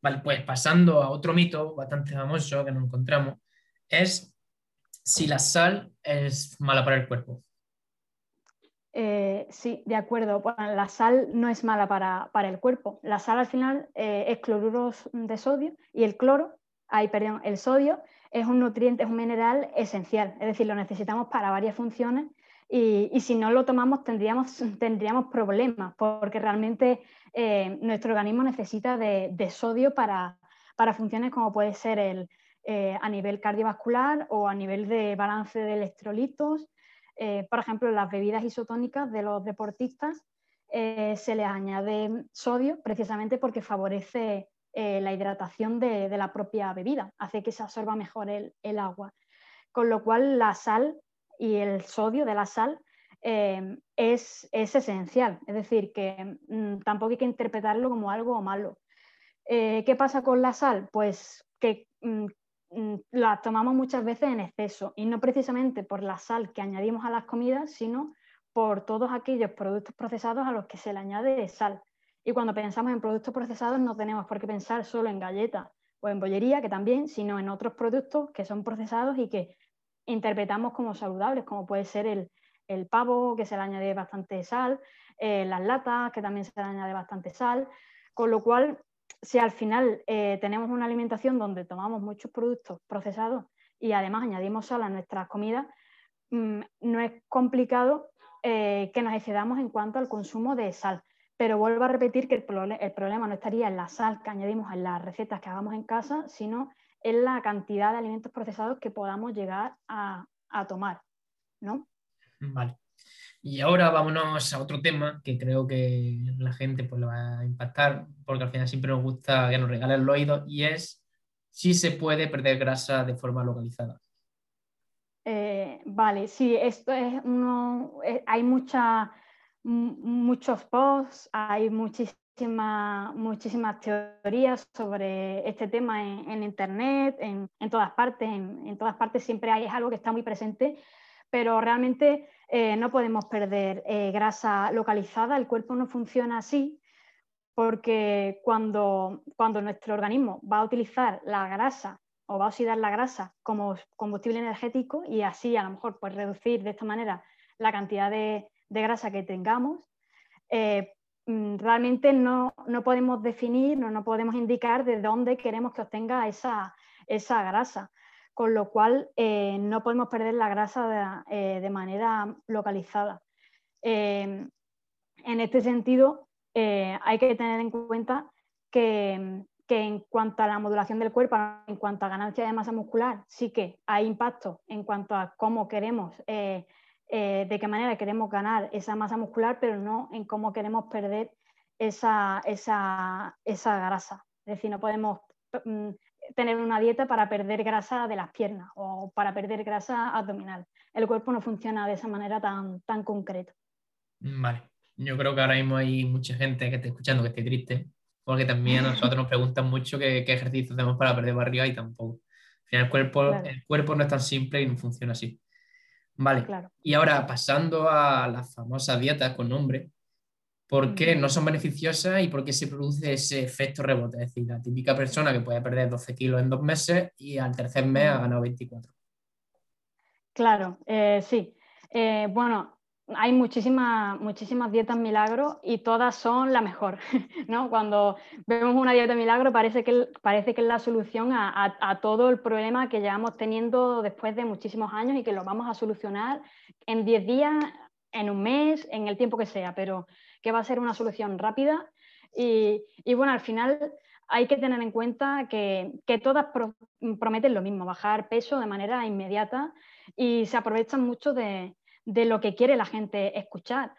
A: Vale, pues pasando a otro mito bastante famoso que nos encontramos, es si la sal es mala para el cuerpo.
B: Eh, sí, de acuerdo. la sal no es mala para, el cuerpo. La sal al final eh, es cloruro de sodio y el cloro, ay, perdón, el sodio es un nutriente, es un mineral esencial. Es decir, lo necesitamos para varias funciones y, si no lo tomamos tendríamos, tendríamos problemas porque realmente eh, nuestro organismo necesita de, sodio para, para funciones como puede ser el, eh, a nivel cardiovascular o a nivel de balance de electrolitos. Eh, por ejemplo, las bebidas isotónicas de los deportistas se les añade sodio precisamente porque favorece la hidratación de, la propia bebida, hace que se absorba mejor el, agua. con lo cual la sal y el sodio de la sal eh, es, esencial, es decir, que mm, tampoco hay que interpretarlo como algo malo. Eh, ¿Qué pasa con la sal? Pues que mm, mm, la tomamos muchas veces en exceso y no precisamente por la sal que añadimos a las comidas, sino por todos aquellos productos procesados a los que se le añade sal. Y cuando pensamos en productos procesados no tenemos por qué pensar solo en galletas o en bollería, que también, sino en otros productos que son procesados y que interpretamos como saludables, como puede ser el, el pavo, que se le añade bastante sal, eh, las latas, que también se le añade bastante sal, con lo cual, si al final eh, tenemos una alimentación donde tomamos muchos productos procesados y además añadimos sal a nuestras comidas, mm, no es complicado eh, que nos excedamos en cuanto al consumo de sal. Pero vuelvo a repetir que el, problema no estaría en la sal que añadimos en las recetas que hagamos en casa, sino en la cantidad de alimentos procesados que podamos llegar a, a tomar. ¿no?
A: Vale. Y ahora vámonos a otro tema que creo que la gente pues, le va a impactar, porque al final siempre nos gusta que nos regalen el oído, y es si se puede perder grasa de forma localizada.
B: Eh, vale, sí, esto es uno, eh, hay mucha, muchos posts, hay muchísimas muchísimas teorías sobre este tema en, internet, en, todas partes, en, todas partes siempre hay, es algo que está muy presente pero realmente eh, no podemos perder eh, grasa localizada, el cuerpo no funciona así porque cuando, cuando nuestro organismo va a utilizar la grasa o va a oxidar la grasa como combustible energético y así a lo mejor pues, reducir de esta manera la cantidad de, grasa que tengamos, eh, realmente no, podemos definir, no, no, podemos indicar de dónde queremos que obtenga esa, esa grasa con lo cual eh, no podemos perder la grasa de, eh, manera localizada. Em, en este sentido, eh, hay que tener en cuenta que, en cuanto a la modulación del cuerpo, en cuanto a ganancia de masa muscular, sí que hay impacto en cuanto a cómo queremos, de qué manera queremos ganar esa masa muscular, pero no en cómo queremos perder esa, esa grasa. Es decir, no podemos mm, tener una dieta para perder grasa de las piernas o para perder grasa abdominal. El cuerpo no funciona de esa manera tan, tan concreta.
A: Vale, yo creo que ahora mismo hay mucha gente que esté escuchando que esté triste, porque también a nosotros nos preguntan mucho qué, qué ejercicio hacemos para perder barriga y tampoco. Al final el cuerpo, el cuerpo no es tan simple y no funciona así. Vale, y ahora pasando a las famosas dietas con nombre, por qué no son beneficiosas y por qué se produce ese efecto rebote. Es decir, la típica persona que puede perder 12 kilos en dos meses y al tercer mes ha ganado 24.
B: Claro, eh, sí. Eh, bueno, hay muchísimas, muchísimas dietas milagros y todas son la mejor. ¿no? Cuando vemos una dieta milagro parece que, parece que es la solución a, todo el problema que llevamos teniendo después de muchísimos años y que lo vamos a solucionar en 10 días, en un mes, en el tiempo que sea, pero que va a ser una solución rápida y, bueno, al final hay que tener en cuenta que, todas prometen lo mismo, bajar peso de manera inmediata y se aprovechan mucho de, lo que quiere la gente escuchar.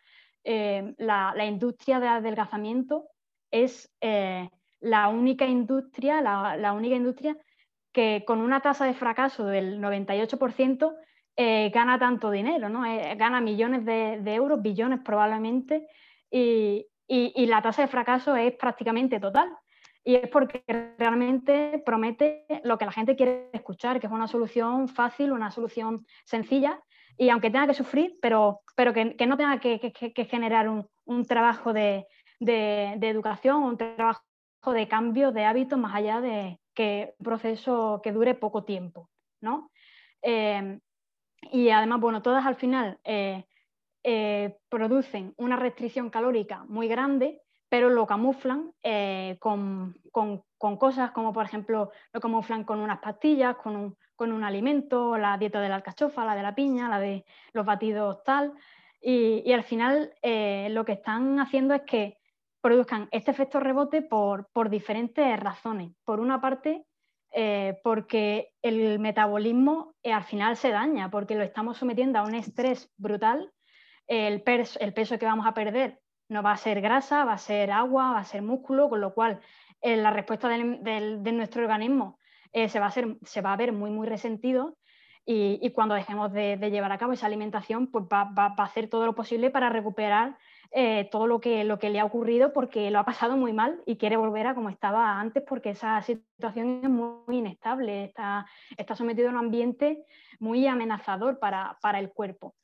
B: Eh, la, industria de adelgazamiento es eh, la única industria, la, única industria que con una tasa de fracaso del 98% eh, gana tanto dinero, ¿no? gana millones de, de, euros, billones probablemente, y, la tasa de fracaso es prácticamente total. Y es porque realmente promete lo que la gente quiere escuchar, que es una solución fácil, una solución sencilla, y aunque tenga que sufrir, pero, pero que, no tenga que, generar un, trabajo de, educación, un trabajo de cambio de hábitos más allá de que un proceso que dure poco tiempo. ¿no? Eh, y además, bueno, todas al final eh, eh, producen una restricción calórica muy grande, pero lo camuflan eh, con, cosas como, por ejemplo, lo camuflan con unas pastillas, con un, alimento, la dieta de la alcachofa, la de la piña, la de los batidos tal. Y, al final eh, lo que están haciendo es que produzcan este efecto rebote por, diferentes razones. Por una parte, porque el metabolismo al final se daña, porque lo estamos sometiendo a un estrés brutal el, peso que vamos a perder no va a ser grasa, va a ser agua, va a ser músculo, con lo cual eh, la respuesta de nuestro organismo eh, se, va a se va a ver muy, muy resentido y, cuando dejemos de, llevar a cabo esa alimentación, pues va, a hacer todo lo posible para recuperar eh, todo lo que, lo que le ha ocurrido porque lo ha pasado muy mal y quiere volver a como estaba antes porque esa situación es muy inestable, está, está sometido a un ambiente muy amenazador para, el cuerpo.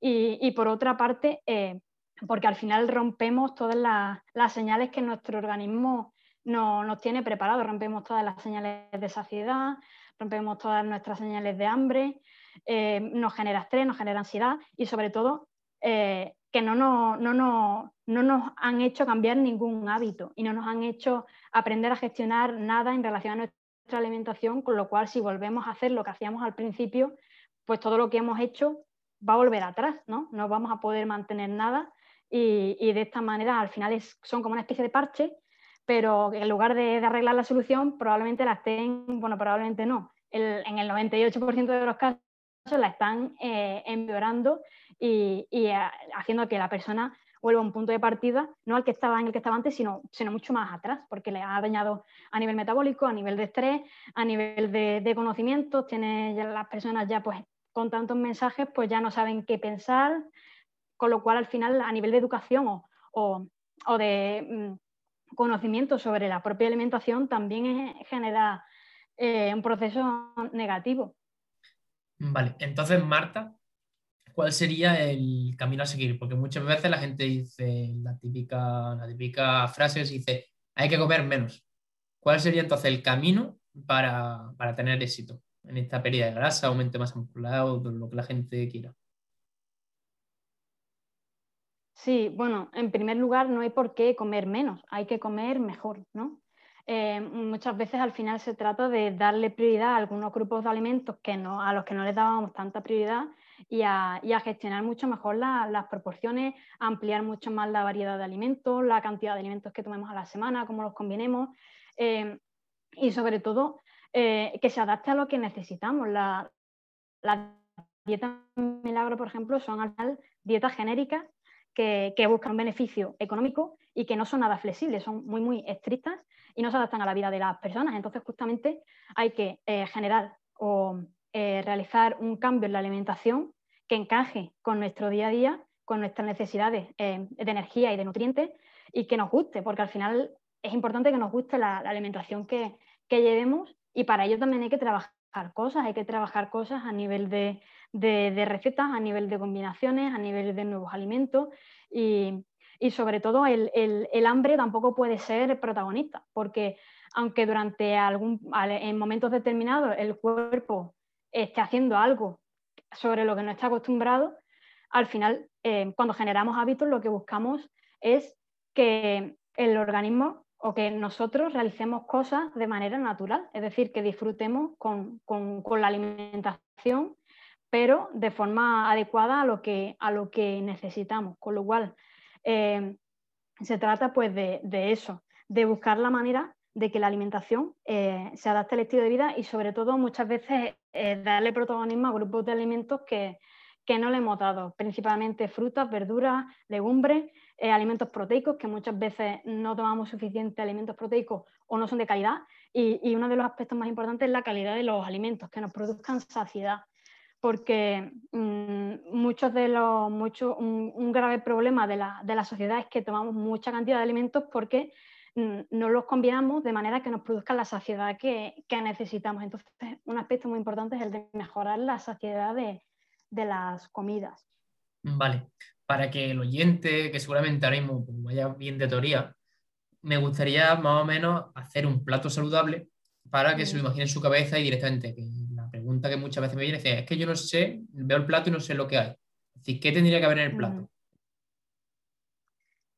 B: Y, por otra parte, eh, porque al final rompemos todas las, señales que nuestro organismo no, nos tiene preparado, rompemos todas las señales de saciedad, rompemos todas nuestras señales de hambre, eh, nos genera estrés, nos genera ansiedad y sobre todo eh, que no, no, no, no, nos han hecho cambiar ningún hábito y no nos han hecho aprender a gestionar nada en relación a nuestra alimentación, con lo cual si volvemos a hacer lo que hacíamos al principio, pues todo lo que hemos hecho va a volver atrás, ¿no? No vamos a poder mantener nada y, y de esta manera al final es, son como una especie de parche pero en lugar de, arreglar la solución, probablemente la estén, bueno, probablemente no, en el 98% de los casos la están eh, empeorando y, eh, haciendo que la persona vuelva a un punto de partida, no al que estaba en el que estaba antes, sino, sino mucho más atrás, porque le ha dañado a nivel metabólico, a nivel de estrés, a nivel de, de conocimientos, tiene las personas ya pues con tantos mensajes pues ya no saben qué pensar, con lo cual al final a nivel de educación o, o, de mm, conocimiento sobre la propia alimentación también genera eh, un proceso negativo.
A: Vale, entonces Marta, ¿cuál sería el camino a seguir? Porque muchas veces la gente dice la típica, la frase, dice, hay que comer menos. ¿Cuál sería entonces el camino para, para tener éxito en esta pérdida de grasa, aumento más muscular o lo que la gente quiera?
B: Sí, bueno, en primer lugar no hay por qué comer menos, hay que comer mejor, ¿no? Eh, muchas veces al final se trata de darle prioridad a algunos grupos de alimentos que no, a los que no les dábamos tanta prioridad y a, gestionar mucho mejor las proporciones, ampliar mucho más la variedad de alimentos, la cantidad de alimentos que tomemos a la semana, cómo los combinemos eh, y sobre todo eh, que se adapte a lo que necesitamos. La, la dieta milagro, por ejemplo, son al final dietas genéricas que, buscan un beneficio económico y que no son nada flexibles, son muy, muy estrictas y no se adaptan a la vida de las personas. Entonces, justamente hay que eh, generar o eh, realizar un cambio en la alimentación que encaje con nuestro día a día, con nuestras necesidades eh, de energía y de nutrientes y que nos guste, porque al final es importante que nos guste la, alimentación que, que llevemos y para ello también hay que trabajar cosas, hay que trabajar cosas a nivel de, de, recetas, a nivel de combinaciones, a nivel de nuevos alimentos y, sobre todo el, hambre tampoco puede ser protagonista, porque aunque durante algún, en momentos determinados el cuerpo esté haciendo algo sobre lo que no está acostumbrado, al final eh, cuando generamos hábitos lo que buscamos es que el organismo o que nosotros realicemos cosas de manera natural, es decir, que disfrutemos con, con la alimentación pero de forma adecuada a lo que, a lo que necesitamos. Con lo cual, eh, se trata pues de, eso, de buscar la manera de que la alimentación eh, se adapte al estilo de vida y sobre todo muchas veces eh, darle protagonismo a grupos de alimentos que, no le hemos dado, principalmente frutas, verduras, legumbres, alimentos proteicos, que muchas veces no tomamos suficientes alimentos proteicos o no son de calidad. Y, y, uno de los aspectos más importantes es la calidad de los alimentos, que nos produzcan saciedad porque mm, muchos de los, mucho, un, grave problema de la, de la, sociedad es que tomamos mucha cantidad de alimentos porque mm, no los combinamos de manera que nos produzcan la saciedad que, que, necesitamos. Entonces, un aspecto muy importante es el de mejorar la saciedad de, de las comidas.
A: Vale, para que el oyente, que seguramente ahora mismo pues, vaya bien de teoría, me gustaría más o menos hacer un plato saludable para que se lo imagine en su cabeza y directamente que que muchas veces me viene es, que yo no sé, veo el plato y no sé lo que hay. Es decir, ¿qué tendría que haber en el plato?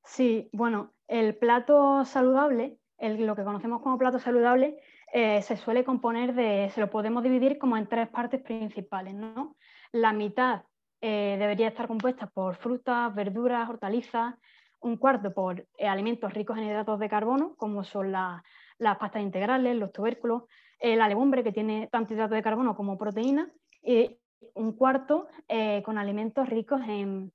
B: Sí, bueno, el plato saludable, lo que conocemos como plato saludable, eh, se suele componer de, se lo podemos dividir como en tres partes principales, ¿no? La mitad eh, debería estar compuesta por frutas, verduras, hortalizas, un cuarto por eh, alimentos ricos en hidratos de carbono, como son las pastas integrales, los tubérculos, la legumbre que tiene tanto hidrato de carbono como proteína y un cuarto eh, con alimentos ricos en,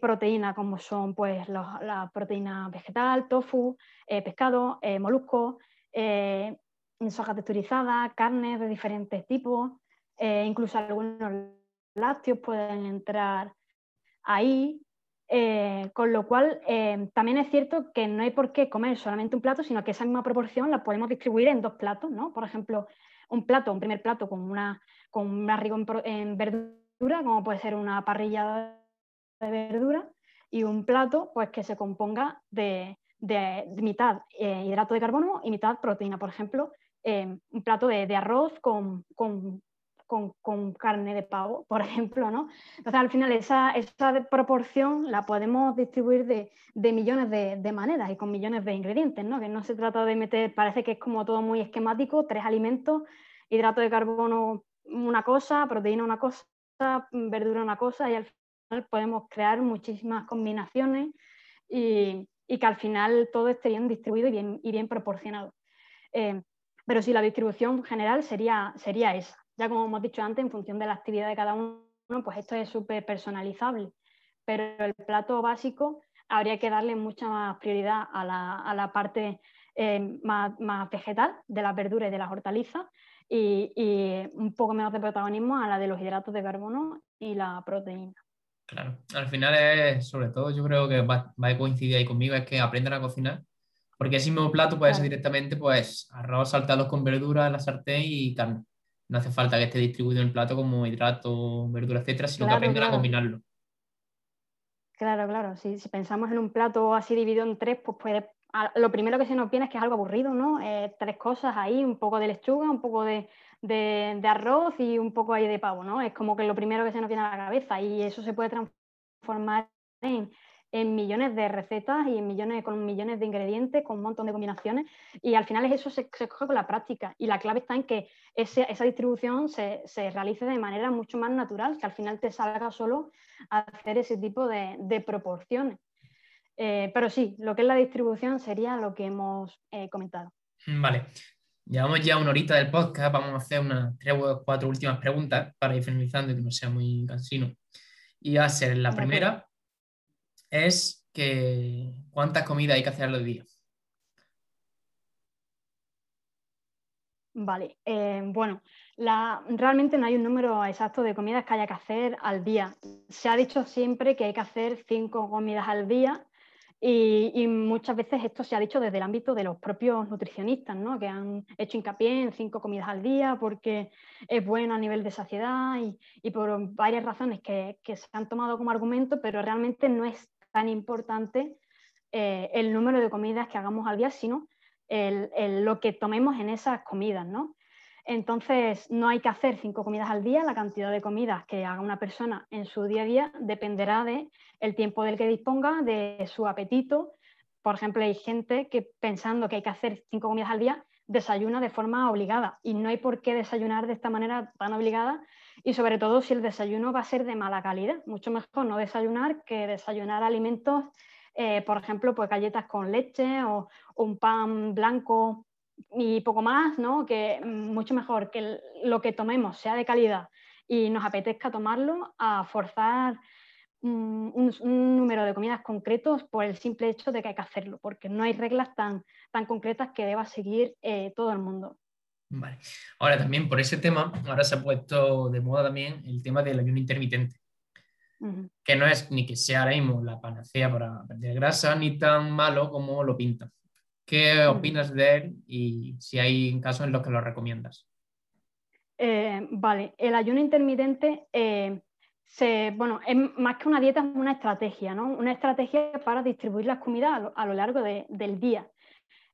B: proteína como son pues la proteína vegetal, tofu, eh, pescado, molusco, soja texturizada, carnes de diferentes tipos, eh, incluso algunos lácteos pueden entrar ahí, eh, con lo cual eh, también es cierto que no hay por qué comer solamente un plato, sino que esa misma proporción la podemos distribuir en dos platos, ¿no? Por ejemplo, un plato, un primer plato con una, con rico en, verdura, como puede ser una parrilla de verdura, y un plato pues, que se componga de, mitad hidrato de carbono y mitad proteína. Por ejemplo, un plato de, arroz con, carne de pavo, por ejemplo, ¿no? Entonces, al final, esa, proporción la podemos distribuir de, millones de, maneras y con millones de ingredientes, ¿no? Que no se trata de meter, parece que es como todo muy esquemático, tres alimentos, hidrato de carbono una cosa, proteína una cosa, verdura una cosa, y al final podemos crear muchísimas combinaciones y, que al final todo esté bien distribuido y bien, y bien proporcionado. Eh, pero sí, la distribución general sería, sería esa. Ya como hemos dicho antes, en función de la actividad de cada uno, pues esto es súper personalizable. Pero el plato básico habría que darle mucha más prioridad a la, parte eh, más, vegetal de las verduras y de las hortalizas y, un poco menos de protagonismo a la de los hidratos de carbono y la proteína.
A: Claro, al final es, sobre todo, yo creo que va, a coincidir ahí conmigo, es que aprendan a cocinar, porque ese mismo plato puede ser directamente pues arroz saltados con verduras en la sartén y carne no hace falta que esté distribuido en el plato como hidrato, verdura, etcétera, sino que aprendan a combinarlo.
B: Claro, claro. Si, pensamos en un plato así dividido en tres, pues puede. Lo primero que se nos viene es que es algo aburrido, ¿no? Eh, tres cosas ahí, un poco de lechuga, un poco de, de, arroz y un poco ahí de pavo, ¿no? Es como que lo primero que se nos viene a la cabeza y eso se puede transformar en, en millones de recetas y en millones, con millones de ingredientes, con un montón de combinaciones. Y al final eso se, se coge con la práctica. Y la clave está en que esa distribución se, se, realice de manera mucho más natural, que al final te salga solo a hacer ese tipo de, de proporciones. Eh, pero sí, lo que es la distribución sería lo que hemos eh, comentado.
A: Vale. Llevamos ya una horita del podcast, vamos a hacer unas tres o cuatro últimas preguntas para ir finalizando y que no sea muy cansino. Y va a ser la primera, es que cuántas comidas hay que hacer al día.
B: Vale, eh, bueno, realmente no hay un número exacto de comidas que haya que hacer al día. Se ha dicho siempre que hay que hacer cinco comidas al día y, muchas veces esto se ha dicho desde el ámbito de los propios nutricionistas, ¿no? que han hecho hincapié en cinco comidas al día porque es bueno a nivel de saciedad y, por varias razones que, que, se han tomado como argumento, pero realmente no es tan importante eh, el número de comidas que hagamos al día, sino lo que tomemos en esas comidas, ¿no? Entonces, no hay que hacer cinco comidas al día, la cantidad de comidas que haga una persona en su día a día dependerá del el tiempo del que disponga, de su apetito. Por ejemplo, hay gente que pensando que hay que hacer cinco comidas al día, desayuna de forma obligada y no hay por qué desayunar de esta manera tan obligada y sobre todo si el desayuno va a ser de mala calidad. Mucho mejor no desayunar que desayunar alimentos, eh, por ejemplo, pues galletas con leche o, un pan blanco y poco más, ¿no? Que mm, mucho mejor que lo que tomemos sea de calidad y nos apetezca tomarlo a forzar mm, un, número de comidas concretos por el simple hecho de que hay que hacerlo, porque no hay reglas tan, tan concretas que deba seguir eh, todo el mundo.
A: Vale. Ahora también por ese tema, ahora se ha puesto de moda también el tema del ayuno intermitente, que no es ni que sea ahora mismo la panacea para perder grasa, ni tan malo como lo pintan. ¿Qué opinas de él y si hay casos en los que lo recomiendas?
B: Eh, vale, el ayuno intermitente, eh, bueno, es más que una dieta, es una estrategia, ¿no? Una estrategia para distribuir las comidas a lo, largo del día.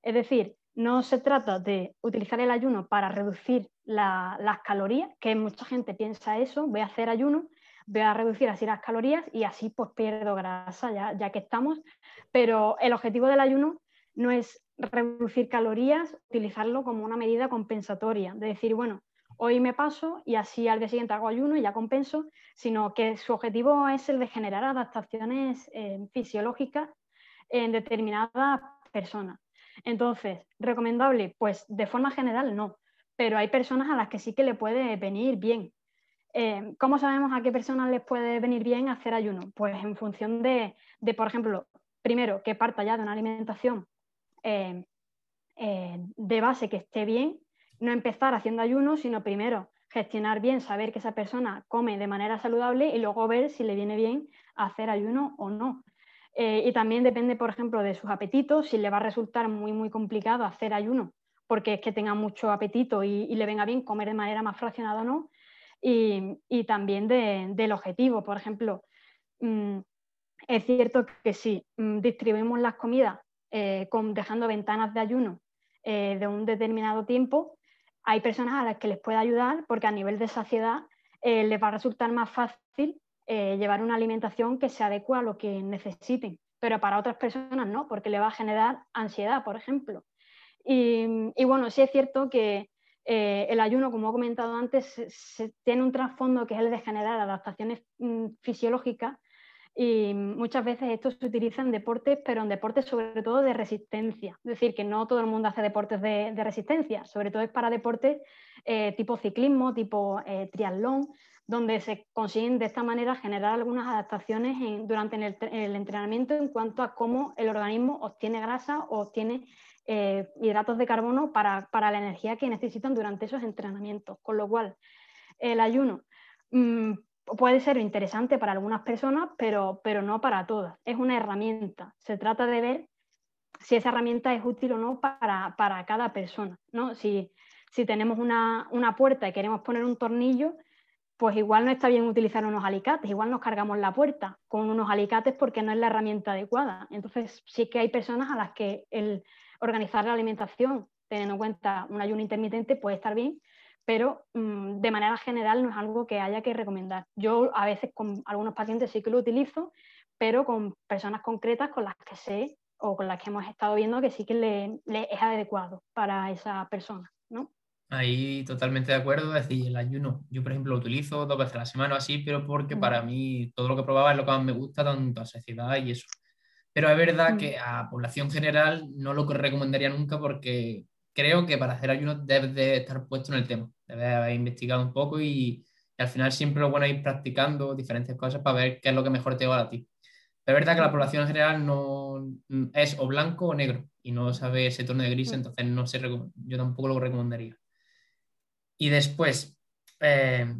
B: Es decir, no se trata de utilizar el ayuno para reducir las calorías, que mucha gente piensa eso, voy a hacer ayuno, voy a reducir así las calorías y así pues pierdo grasa ya, ya que estamos, pero el objetivo del ayuno no es reducir calorías, utilizarlo como una medida compensatoria, de decir, bueno, hoy me paso y así al día siguiente hago ayuno y ya compenso, sino que su objetivo es el de generar adaptaciones eh, fisiológicas en determinadas personas. Entonces, ¿recomendable? Pues de forma general no, pero hay personas a las que sí que le puede venir bien. Eh, ¿Cómo sabemos a qué personas les puede venir bien hacer ayuno? Pues en función de, por ejemplo, primero, que parta ya de una alimentación eh, eh, de base que esté bien, no empezar haciendo ayuno, sino primero gestionar bien, saber que esa persona come de manera saludable y luego ver si le viene bien hacer ayuno o no. Eh, y también depende, por ejemplo, de sus apetitos, si le va a resultar muy, muy complicado hacer ayuno porque es que tenga mucho apetito y, le venga bien comer de manera más fraccionada o no. Y, también del objetivo, por ejemplo, mm, es cierto que si mm, distribuimos las comidas eh, dejando ventanas de ayuno eh, de un determinado tiempo, hay personas a las que les puede ayudar porque a nivel de saciedad les va a resultar más fácil llevar una alimentación que se adecua a lo que necesiten, pero para otras personas no, porque le va a generar ansiedad, por ejemplo. Y, bueno, sí es cierto que el ayuno, como he comentado antes, se, tiene un trasfondo que es el de generar adaptaciones mm, fisiológicas y muchas veces esto se utiliza en deportes, pero en deportes sobre todo de resistencia. Es decir, que no todo el mundo hace deportes de, resistencia, sobre todo es para deportes eh, tipo ciclismo, tipo eh, triatlón, donde se consiguen de esta manera generar algunas adaptaciones durante el, entrenamiento en cuanto a cómo el organismo obtiene grasa o obtiene eh, hidratos de carbono para, la energía que necesitan durante esos entrenamientos. Con lo cual, el ayuno mm, puede ser interesante para algunas personas, pero, pero no para todas. Es una herramienta. Se trata de ver si esa herramienta es útil o no para, cada persona. ¿no? Si, tenemos una, puerta y queremos poner un tornillo, pues igual no está bien utilizar unos alicates, igual nos cargamos la puerta con unos alicates porque no es la herramienta adecuada. Entonces sí que hay personas a las que el organizar la alimentación teniendo en cuenta un ayuno intermitente puede estar bien, pero mm, de manera general no es algo que haya que recomendar. Yo a veces con algunos pacientes sí que lo utilizo, pero con personas concretas con las que sé o con las que hemos estado viendo que sí que le, es adecuado para esa persona, ¿no?
A: Ahí totalmente de acuerdo, es decir, el ayuno, yo por ejemplo lo utilizo dos veces a la semana o así, pero porque para mí todo lo que probaba es lo que más me gusta, tanto a saciedad y eso. Pero es verdad que a población general no lo recomendaría nunca porque creo que para hacer ayuno debes de estar puesto en el tema, debes haber investigado un poco y, al final siempre lo bueno es ir practicando diferentes cosas para ver qué es lo que mejor te va a ti. Pero es verdad que la población en general no es o blanco o negro y no sabe ese tono de gris, entonces no sé, yo tampoco lo recomendaría. Y después, eh,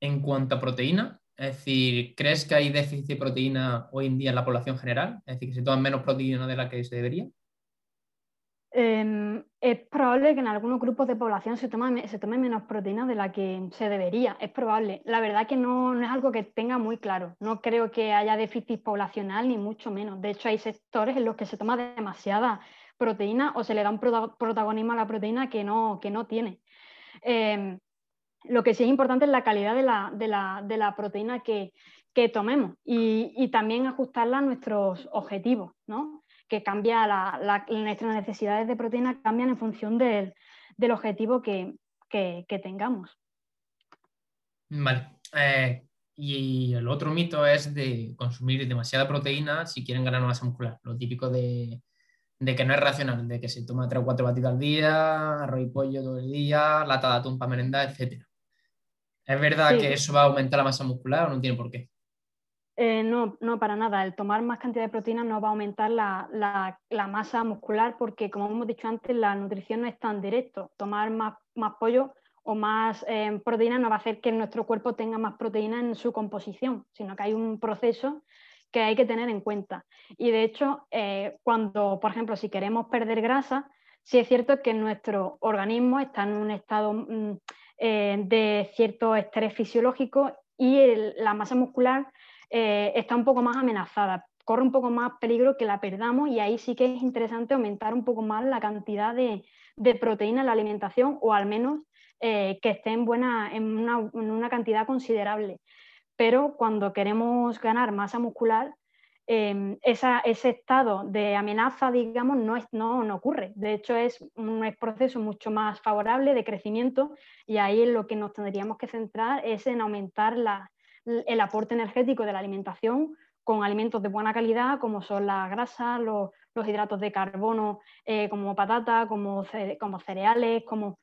A: en cuanto a proteína, es decir, ¿crees que hay déficit de proteína hoy en día en la población general? Es decir, que se toman menos proteína de la que se debería.
B: Em, es probable que en algunos grupos de población se tome, se tome menos proteína de la que se debería, es probable. La verdad que no, es algo que tenga muy claro. No creo que haya déficit poblacional ni mucho menos. De hecho, hay sectores en los que se toma demasiada proteína o se le da un protagonismo a la proteína que no, que no tiene. Em, lo que sí es importante es la calidad de la, proteína que, tomemos y, y, también ajustarla a nuestros objetivos, ¿no? que cambia nuestras necesidades de proteína cambian en función del, objetivo que, tengamos.
A: Vale. Eh, y el otro mito es de consumir demasiada proteína si quieren ganar masa muscular. Lo típico de, que no es racional, de que se toma 3 o 4 batidos al día, arroz y pollo todo el día, lata de atún para merendar, etc. ¿Es verdad que eso va a aumentar la masa muscular o no tiene por qué?
B: Eh, no, no, para nada. El tomar más cantidad de proteína no va a aumentar la, masa muscular porque, como hemos dicho antes, la nutrición no es tan directo. Tomar más, más pollo o más eh, proteína no va a hacer que nuestro cuerpo tenga más proteína en su composición, sino que hay un proceso que hay que tener en cuenta. Y de hecho, eh, cuando, por ejemplo, si queremos perder grasa, sí es cierto que nuestro organismo está en un estado mm, de cierto estrés fisiológico y la masa muscular eh, está un poco más amenazada, corre un poco más peligro que la perdamos y ahí sí que es interesante aumentar un poco más la cantidad de, proteína en la alimentación o al menos eh, que esté en, buena, en, una, cantidad considerable. Pero cuando queremos ganar masa muscular, em, ese estado de amenaza, digamos, no, no, ocurre. De hecho, es un proceso mucho más favorable de crecimiento y ahí en lo que nos tendríamos que centrar es en aumentar el aporte energético de la alimentación con alimentos de buena calidad, como son las grasas, los, hidratos de carbono, eh, como patata, como, cereales, como,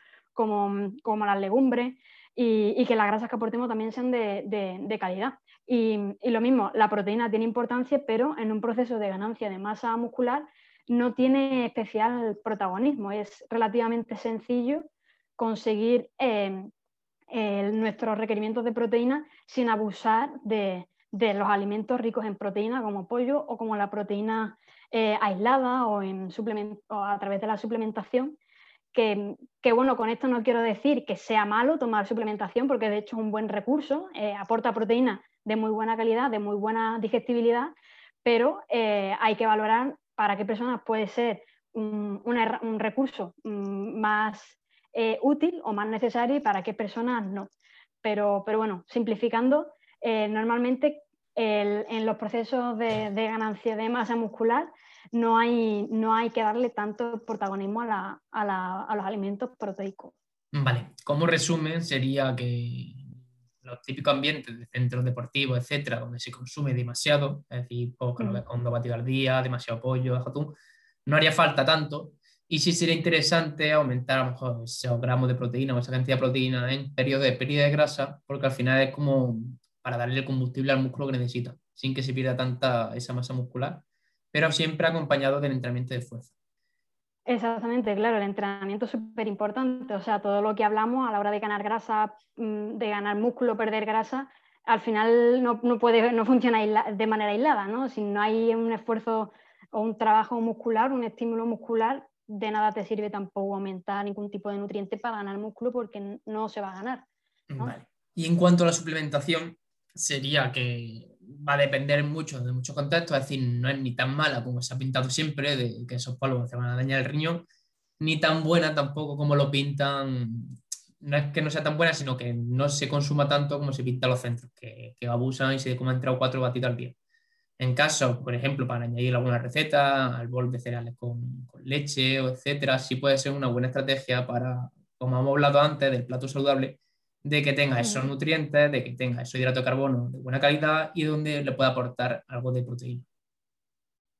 B: las legumbres, y, que las grasas que aportemos también sean de, calidad. Y, lo mismo, la proteína tiene importancia, pero en un proceso de ganancia de masa muscular no tiene especial protagonismo. Es relativamente sencillo conseguir eh, nuestros requerimientos de proteína sin abusar de, los alimentos ricos en proteína como pollo o como la proteína eh, aislada o, en o a través de la suplementación. Que, bueno, con esto no quiero decir que sea malo tomar suplementación, porque de hecho es un buen recurso, eh, aporta proteína de muy buena calidad, de muy buena digestibilidad, pero eh, hay que valorar para qué personas puede ser un, recurso mm, más eh, útil o más necesario y para qué personas no. Pero, pero bueno, simplificando, normalmente en los procesos de, ganancia de masa muscular no hay, no hay que darle tanto protagonismo a, a los alimentos proteicos.
A: Vale, como resumen sería que los típicos ambientes de centros deportivos, etcétera, donde se consume demasiado, es decir, poco, mm. con al día, demasiado pollo, atún, no haría falta tanto. Y sí sería interesante aumentar a lo mejor esos gramos de proteína o esa cantidad de proteína en periodo de pérdida de grasa, porque al final es como para darle el combustible al músculo que necesita, sin que se pierda tanta esa masa muscular, pero siempre acompañado del entrenamiento de fuerza.
B: Exactamente, claro, el entrenamiento es súper importante. O sea, todo lo que hablamos a la hora de ganar grasa, mm, de ganar músculo, perder grasa, al final no, puede, no funciona de manera aislada, ¿no? Si no hay un esfuerzo o un trabajo muscular, un estímulo muscular, de nada te sirve tampoco aumentar ningún tipo de nutriente para ganar músculo porque no se va a ganar.
A: Y en cuanto a la suplementación, sería que va a depender mucho de muchos contextos, es decir, no es ni tan mala como se ha pintado siempre, de que esos polvos te van a dañar el riñón, ni tan buena tampoco como lo pintan, no es que no sea tan buena, sino que no se consuma tanto como se pinta los centros, que, que abusan y se comen tres o cuatro batidos al día. En caso, por ejemplo, para añadir alguna receta, al bol de cereales con, con leche o etcétera, sí puede ser una buena estrategia para, como hemos hablado antes, del plato saludable, de que tenga esos nutrientes, de que tenga ese hidrato de carbono de buena calidad y donde le pueda aportar algo de proteína.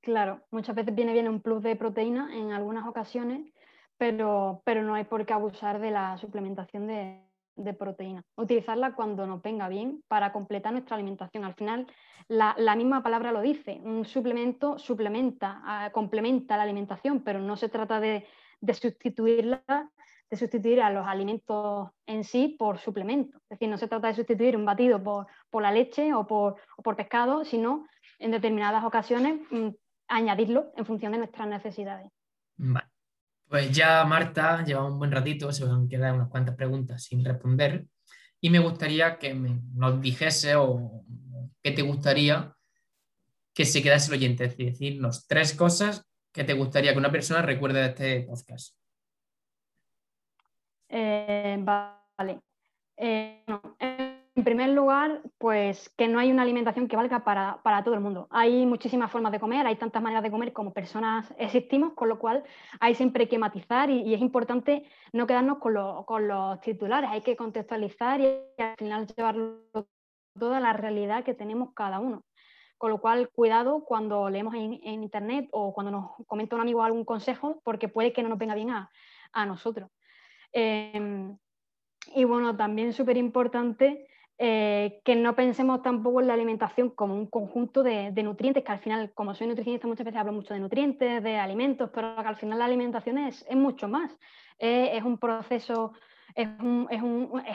B: Claro, muchas veces viene bien un plus de proteína en algunas ocasiones, pero, pero no hay por qué abusar de la suplementación de, de proteína. Utilizarla cuando nos venga bien para completar nuestra alimentación. Al final, la, la misma palabra lo dice, un suplemento suplementa, ah, complementa la alimentación, pero no se trata de, de sustituirla de sustituir a los alimentos en sí por suplementos. Es decir, no se trata de sustituir un batido por, por la leche o por, por, pescado, sino en determinadas ocasiones mm, añadirlo en función de nuestras necesidades.
A: Vale. Pues ya Marta lleva un buen ratito, se van a quedar unas cuantas preguntas sin responder y me gustaría que nos dijese o qué te gustaría que se quedase el oyente, es decir, decirnos tres cosas que te gustaría que una persona recuerde de este podcast.
B: Eh, vale. Eh, en primer lugar, pues que no hay una alimentación que valga para, todo el mundo. Hay muchísimas formas de comer, hay tantas maneras de comer como personas existimos, con lo cual hay siempre que matizar y, es importante no quedarnos con, los titulares, hay que contextualizar y, al final llevarlo toda la realidad que tenemos cada uno. Con lo cual, cuidado cuando leemos en, internet o cuando nos comenta un amigo algún consejo, porque puede que no nos venga bien a, a nosotros. Em, y bueno, también súper importante eh, que no pensemos tampoco en la alimentación como un conjunto de, nutrientes, que al final, como soy nutricionista, muchas veces hablo mucho de nutrientes, de alimentos, pero que al final la alimentación es, mucho más. es un proceso, es,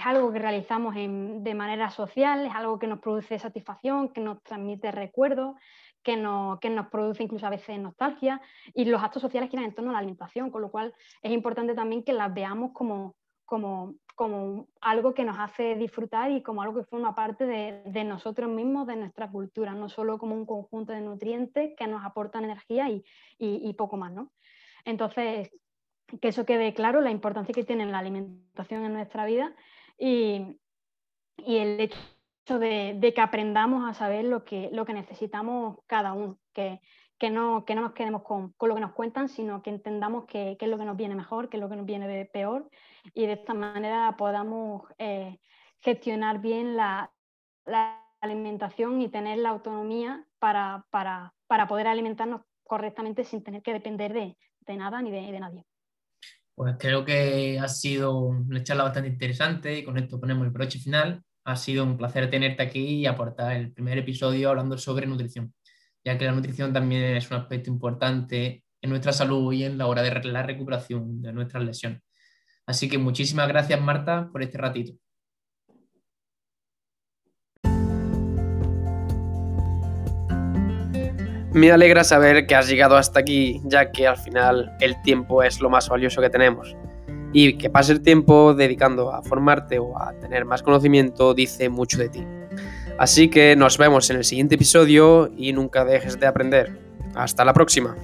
B: algo que realizamos de manera social, es algo que nos produce satisfacción, que nos transmite recuerdos, que, que nos produce incluso a veces nostalgia y los actos sociales giran en torno a la alimentación, con lo cual es importante también que las veamos como, como, como algo que nos hace disfrutar y como algo que forma parte de, de, nosotros mismos, de nuestra cultura, no solo como un conjunto de nutrientes que nos aportan energía y, y, poco más. ¿no? Entonces, que eso quede claro, la importancia que tiene la alimentación en nuestra vida y, y el hecho de, que aprendamos a saber lo que, lo que necesitamos cada uno, que, que, no, que no nos quedemos con, con, lo que nos cuentan, sino que entendamos qué es lo que nos viene mejor, qué es lo que nos viene peor y de esta manera podamos eh, gestionar bien la, la, alimentación y tener la autonomía para, para, para, poder alimentarnos correctamente sin tener que depender de, de nada ni de, de nadie.
A: Pues creo que ha sido una charla bastante interesante y con esto ponemos el broche final. Ha sido un placer tenerte aquí y aportar el primer episodio hablando sobre nutrición, ya que la nutrición también es un aspecto importante en nuestra salud y en la hora de la recuperación de nuestras lesiones. Así que muchísimas gracias, Marta, por este ratito. Me alegra saber que has llegado hasta aquí, ya que al final el tiempo es lo más valioso que tenemos. Y que pase el tiempo dedicando a formarte o a tener más conocimiento dice mucho de ti. Así que nos vemos en el siguiente episodio y nunca dejes de aprender. Hasta la próxima.